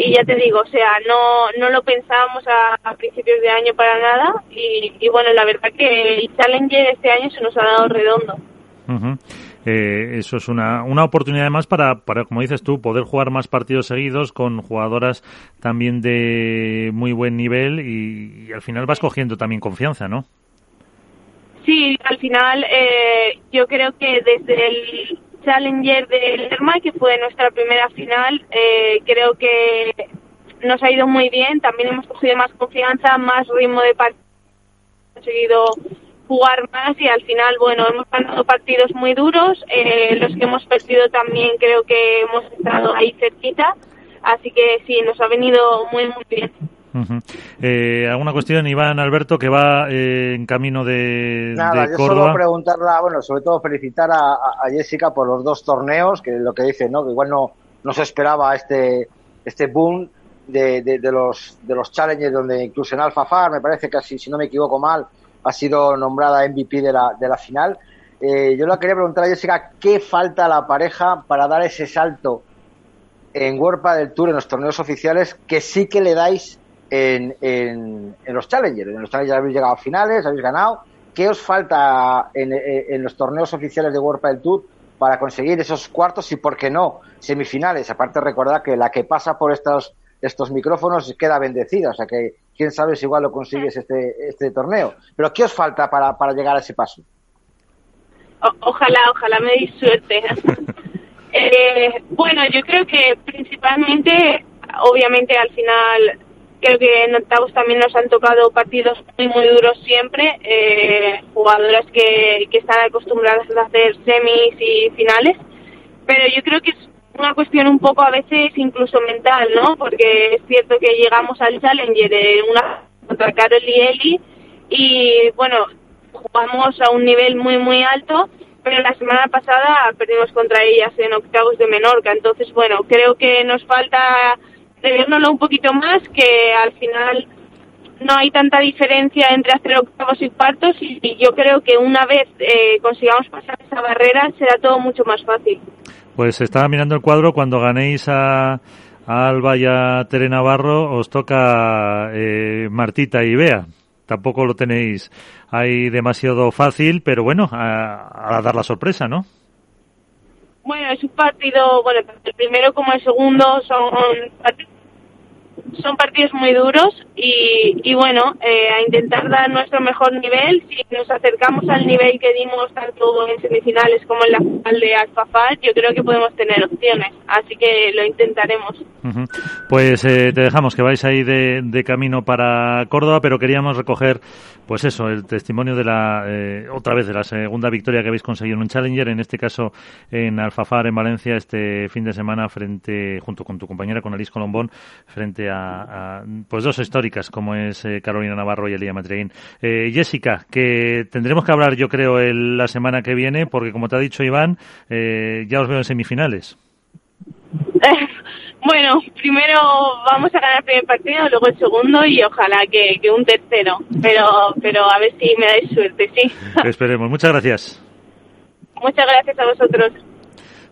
y ya te digo, o sea, no, no lo pensábamos a, a principios de año para nada y, y bueno, la verdad que el Challenger este año se nos ha dado redondo. Eh, eso es una, una oportunidad más para, para, como dices tú, poder jugar más partidos seguidos con jugadoras también de muy buen nivel y, y al final vas cogiendo también confianza, ¿no? Sí, al final eh, yo creo que desde el Challenger de Lerma, que fue nuestra primera final, eh, creo que nos ha ido muy bien. También hemos cogido más confianza, más ritmo de partido, conseguido jugar más y al final, bueno, hemos ganado partidos muy duros, eh, los que hemos perdido también creo que hemos estado ahí cerquita, así que sí, nos ha venido muy, muy bien. Eh, ¿Alguna cuestión, Iván Alberto, que va eh, en camino de, Nada, de yo Córdoba? solo preguntarla, bueno, sobre todo felicitar a, Jessica por los dos torneos, que lo que dice, ¿no? Que igual no, no se esperaba este, este boom de, de, de los, de los challenges, donde incluso en Alpha Far, me parece que así, si no me equivoco mal, ha sido nombrada MVP de la, de la final. Eh, yo le quería preguntar a Jessica, ¿qué falta a la pareja para dar ese salto en World del Tour, en los torneos oficiales, que sí que le dais en, en, en los Challengers? En los Challengers habéis llegado a finales, habéis ganado. ¿Qué os falta en, en- los torneos oficiales de World del Tour para conseguir esos cuartos y, por qué no, semifinales? Aparte, recordad que la que pasa por estos, estos micrófonos queda bendecida, o sea que quién sabe si igual lo consigues este, este torneo. Pero ¿qué os falta para, para llegar a ese paso? O- ojalá, ojalá me deis suerte. *laughs* Eh, bueno, yo creo que principalmente, obviamente al final, creo que en octavos también nos han tocado partidos muy, muy duros siempre, eh, jugadoras que, que están acostumbradas a hacer semis y finales, pero yo creo que es una cuestión un poco a veces incluso mental, ¿no? Porque es cierto que llegamos al Challenger de una contra Carol y Eli y bueno, jugamos a un nivel muy muy alto, pero la semana pasada perdimos contra ellas en octavos de Menorca, entonces bueno, creo que nos falta reviérnoslo un poquito más, que al final no hay tanta diferencia entre hacer octavos y cuartos y, yo creo que una vez eh, consigamos pasar esa barrera será todo mucho más fácil. Pues estaba mirando el cuadro, cuando ganéis a, a Alba y a Tere Navarro, os toca eh, Martita y Bea. Tampoco lo tenéis ahí demasiado fácil, pero bueno, a dar la sorpresa, ¿no? Bueno, es un partido, bueno, el primero como el segundo son part- son partidos muy duros y, y bueno, eh, a intentar dar nuestro mejor nivel. Si nos acercamos al nivel que dimos tanto en semifinales como en la final de Alfafar, yo creo que podemos tener opciones, así que lo intentaremos. Pues eh, te dejamos que vais ahí de, de camino para Córdoba, pero queríamos recoger, pues eso, el testimonio de la, eh, otra vez, de la segunda victoria que habéis conseguido en un Challenger, en este caso en Alfafar, en Valencia, este fin de semana, frente, junto con tu compañera, con Alice Colombón, frente a, a, pues dos históricas, como es eh, Carolina Navarro y Elia Matreín. Eh, Jessica, que tendremos que hablar, yo creo, el- la semana que viene, porque como te ha dicho Iván, eh, ya os veo en semifinales. *laughs* Bueno, primero vamos a ganar el primer partido, luego el segundo y ojalá que, que un tercero, pero, pero a ver si me dais suerte, sí. *laughs* Esperemos. Muchas gracias. Muchas gracias a vosotros.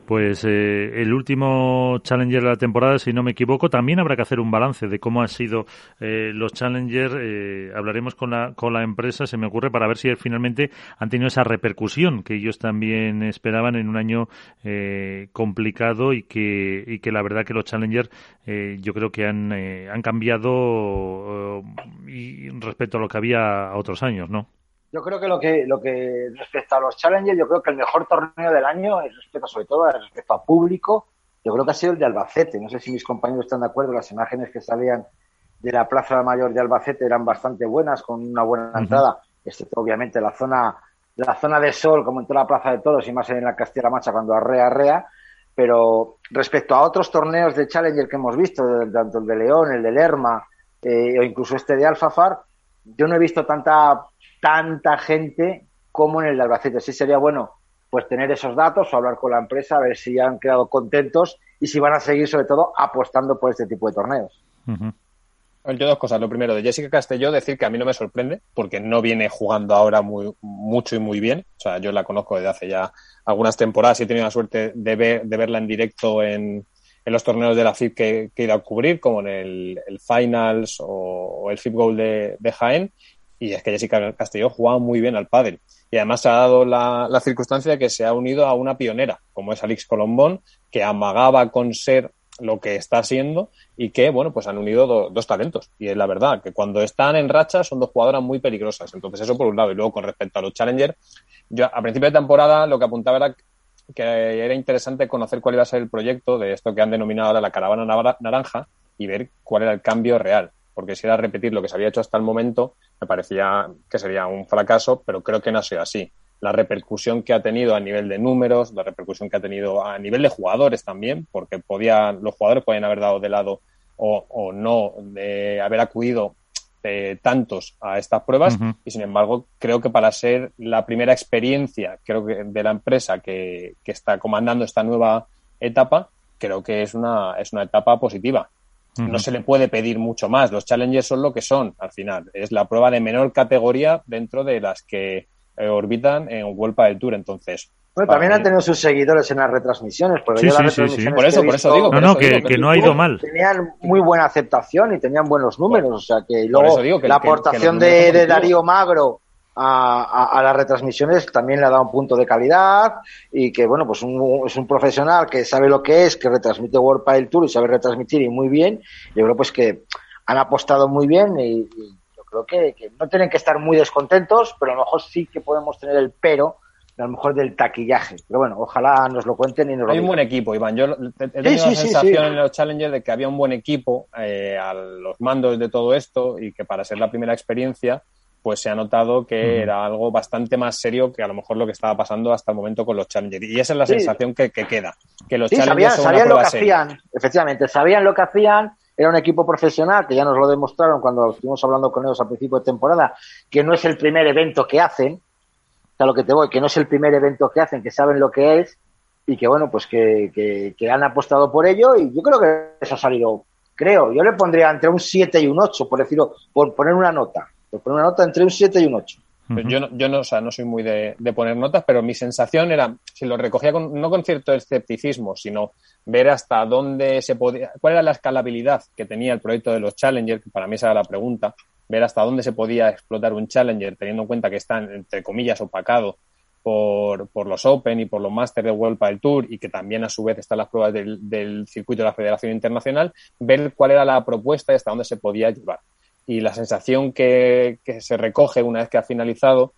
Pues eh, el último Challenger de la temporada, si no me equivoco, también habrá que hacer un balance de cómo han sido eh, los Challenger. Eh, hablaremos con la, con la empresa, se me ocurre, para ver si finalmente han tenido esa repercusión que ellos también esperaban en un año eh, complicado y que, y que la verdad que los Challenger eh, yo creo que han, eh, han cambiado y respecto a lo que había a otros años, ¿no? Yo creo que lo que lo que respecto a los Challengers, yo creo que el mejor torneo del año, respecto sobre todo respecto a público, yo creo que ha sido el de Albacete. No sé si mis compañeros están de acuerdo, las imágenes que salían de la Plaza Mayor de Albacete eran bastante buenas, con una buena entrada. Excepto, obviamente, la zona la zona de sol, como en toda la Plaza de Toros y más en la Castilla-La Mancha cuando arrea, arrea. Pero respecto a otros torneos de Challenger que hemos visto, tanto el de León, el de Lerma, eh, o incluso este de Alfafar, yo no he visto tanta tanta gente como en el de Albacete. Sí sería bueno pues tener esos datos o hablar con la empresa, a ver si han quedado contentos y si van a seguir sobre todo apostando por este tipo de torneos. Yo dos cosas. Lo primero, de Jessica Castelló, decir que a mí no me sorprende, porque no viene jugando ahora muy, mucho y muy bien. O sea, yo la conozco desde hace ya algunas temporadas y he tenido la suerte de, ver, de verla en directo en, en los torneos de la FIP que, que he ido a cubrir, como en el, el Finals o, o el FIP Gold de, de Jaén. Y es que Jessica Castelló jugaba muy bien al pádel. Y además se ha dado la, la circunstancia de que se ha unido a una pionera, como es Alix Colombón, que amagaba con ser lo que está siendo y que, bueno, pues han unido do- dos talentos. Y es la verdad, que cuando están en racha son dos jugadoras muy peligrosas. Entonces, eso por un lado. Y luego, con respecto a los Challenger, yo a principio de temporada lo que apuntaba era que era interesante conocer cuál iba a ser el proyecto de esto que han denominado ahora la caravana nara- naranja y ver cuál era el cambio real. Porque si era repetir lo que se había hecho hasta el momento, me parecía que sería un fracaso, pero creo que no ha sido así. La repercusión que ha tenido a nivel de números, la repercusión que ha tenido a nivel de jugadores también, porque podía, los jugadores podían haber dado de lado o, o no de haber acudido eh, tantos a estas pruebas y sin embargo creo que para ser la primera experiencia creo que de la empresa que, que está comandando esta nueva etapa creo que es una es una etapa positiva no se le puede pedir mucho más. Los challengers son lo que son al final. Es la prueba de menor categoría dentro de las que eh, orbitan en Vuelta del Tour. Entonces, bueno, también han tenido sus seguidores en las retransmisiones. Porque sí, yo sí, las sí, retransmisiones Por eso, que por eso digo. No, no, que, que no ha ido mal. Tenían muy buena aceptación y tenían buenos números. O sea que y luego eso digo que- la que- que los aportación de, de. Darío Magro a, a- a las retransmisiones también le ha dado un punto de calidad y que, bueno, pues un- es un profesional que sabe lo que es, que retransmite World Padel Tour y sabe retransmitir y muy bien. Yo creo pues que han apostado muy bien y, y yo creo que, que no tienen que estar muy descontentos, pero a lo mejor sí que podemos tener el pero a lo mejor del taquillaje. Pero bueno, ojalá nos lo cuenten y nos lo Hay un buen equipo, Iván. Yo he he tenido sí, la sí, sensación sí. en los Challengers de que había un buen equipo eh, a los mandos de todo esto y que para ser la primera experiencia, pues se ha notado que era algo bastante más serio que a lo mejor lo que estaba pasando hasta el momento con los Challengers. Y esa es la Sí. sensación que, que queda. Que los Sí, Challengers sabían, lo que seria. hacían, efectivamente, sabían lo que hacían, era un equipo profesional, que ya nos lo demostraron cuando estuvimos hablando con ellos a principio de temporada, que no es el primer evento que hacen, a lo que te voy, que no es el primer evento que hacen, que saben lo que es, y que bueno, pues que, que, que han apostado por ello, y yo creo que eso ha salido, creo, yo le pondría entre un 7 y un 8, por decirlo, por poner una nota, por poner una nota entre un 7 y un 8. Pero Yo, no, yo no, o sea, no soy muy de, de poner notas, pero mi sensación era, si lo recogía con, no con cierto escepticismo, sino ver hasta dónde se podía, cuál era la escalabilidad que tenía el proyecto de los Challenger, que para mí esa era la pregunta, ver hasta dónde se podía explotar un Challenger, teniendo en cuenta que están, entre comillas, opacado por, por los Open y por los Masters de World Padel Tour y que también a su vez están las pruebas del, del circuito de la Federación Internacional, ver cuál era la propuesta y hasta dónde se podía llevar. Y la sensación que, que se recoge una vez que ha finalizado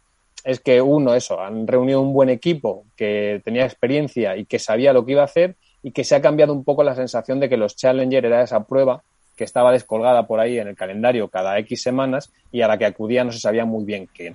es que uno, eso, han reunido un buen equipo que tenía experiencia y que sabía lo que iba a hacer y que se ha cambiado un poco la sensación de que los Challenger era esa prueba que estaba descolgada por ahí en el calendario cada X semanas y a la que acudía no se sabía muy bien qué.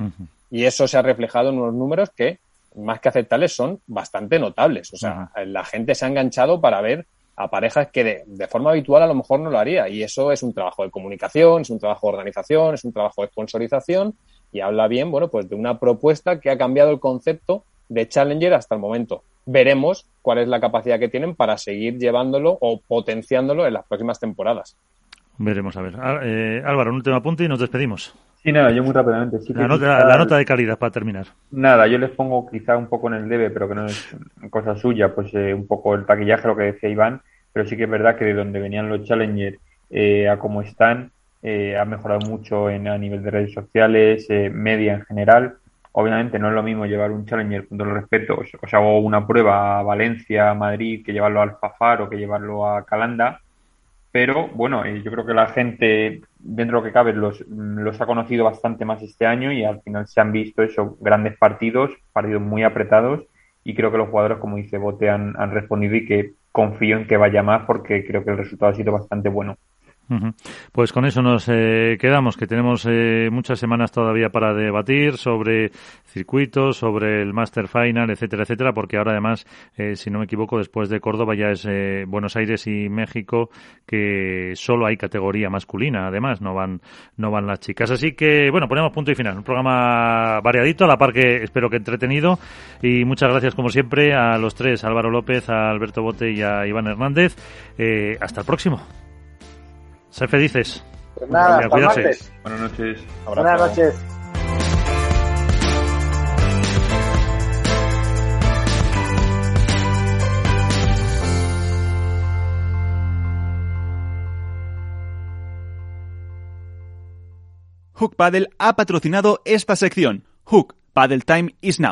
Y eso se ha reflejado en unos números que, más que aceptables, son bastante notables. O sea, la gente se ha enganchado para ver a parejas que de, de, forma habitual a lo mejor no lo haría. Y eso es un trabajo de comunicación, es un trabajo de organización, es un trabajo de sponsorización y habla bien, bueno, pues de una propuesta que ha cambiado el concepto de Challenger hasta el momento. Veremos cuál es la capacidad que tienen para seguir llevándolo o potenciándolo en las próximas temporadas. Veremos, a ver. Eh, Álvaro, un último apunte y nos despedimos. Sí, nada, yo muy rápidamente. Sí la, nota, quizá... la, nota, de calidad para terminar. Nada, yo les pongo quizá un poco en el debe, pero que no es cosa suya, pues eh, un poco el taquillaje, lo que decía Iván, pero sí que es verdad que de donde venían los Challenger eh, a cómo están, eh, ha mejorado mucho en, a nivel de redes sociales, eh, media en general. Obviamente no es lo mismo llevar un Challenger, con todo el respeto, os hago una prueba a Valencia, a Madrid, que llevarlo a Alfafar o que llevarlo a Calanda, pero bueno, eh, yo creo que la gente, dentro de lo que cabe, los, los ha conocido bastante más este año y al final se han visto eso, grandes partidos, partidos muy apretados y creo que los jugadores, como dice Bote, han, han respondido y que confío en que vaya más porque creo que el resultado ha sido bastante bueno. Pues con eso nos eh, quedamos, que tenemos eh, muchas semanas todavía para debatir sobre circuitos, sobre el Master Final, etcétera, etcétera, porque ahora además, eh, si no me equivoco, después de Córdoba ya es eh, Buenos Aires y México, que solo hay categoría masculina, además, no van, no van las chicas. Así que, bueno, ponemos punto y final. Un programa variadito, a la par que espero que entretenido. Y muchas gracias, como siempre, a los tres, Álvaro López, a Alberto Bote y a Iván Hernández. Hasta el próximo. Ser felices. Pues nada, hasta martes. Buenas noches. Abrazo. Buenas noches. Hook Paddle ha patrocinado esta sección. Hook Paddle Time is now.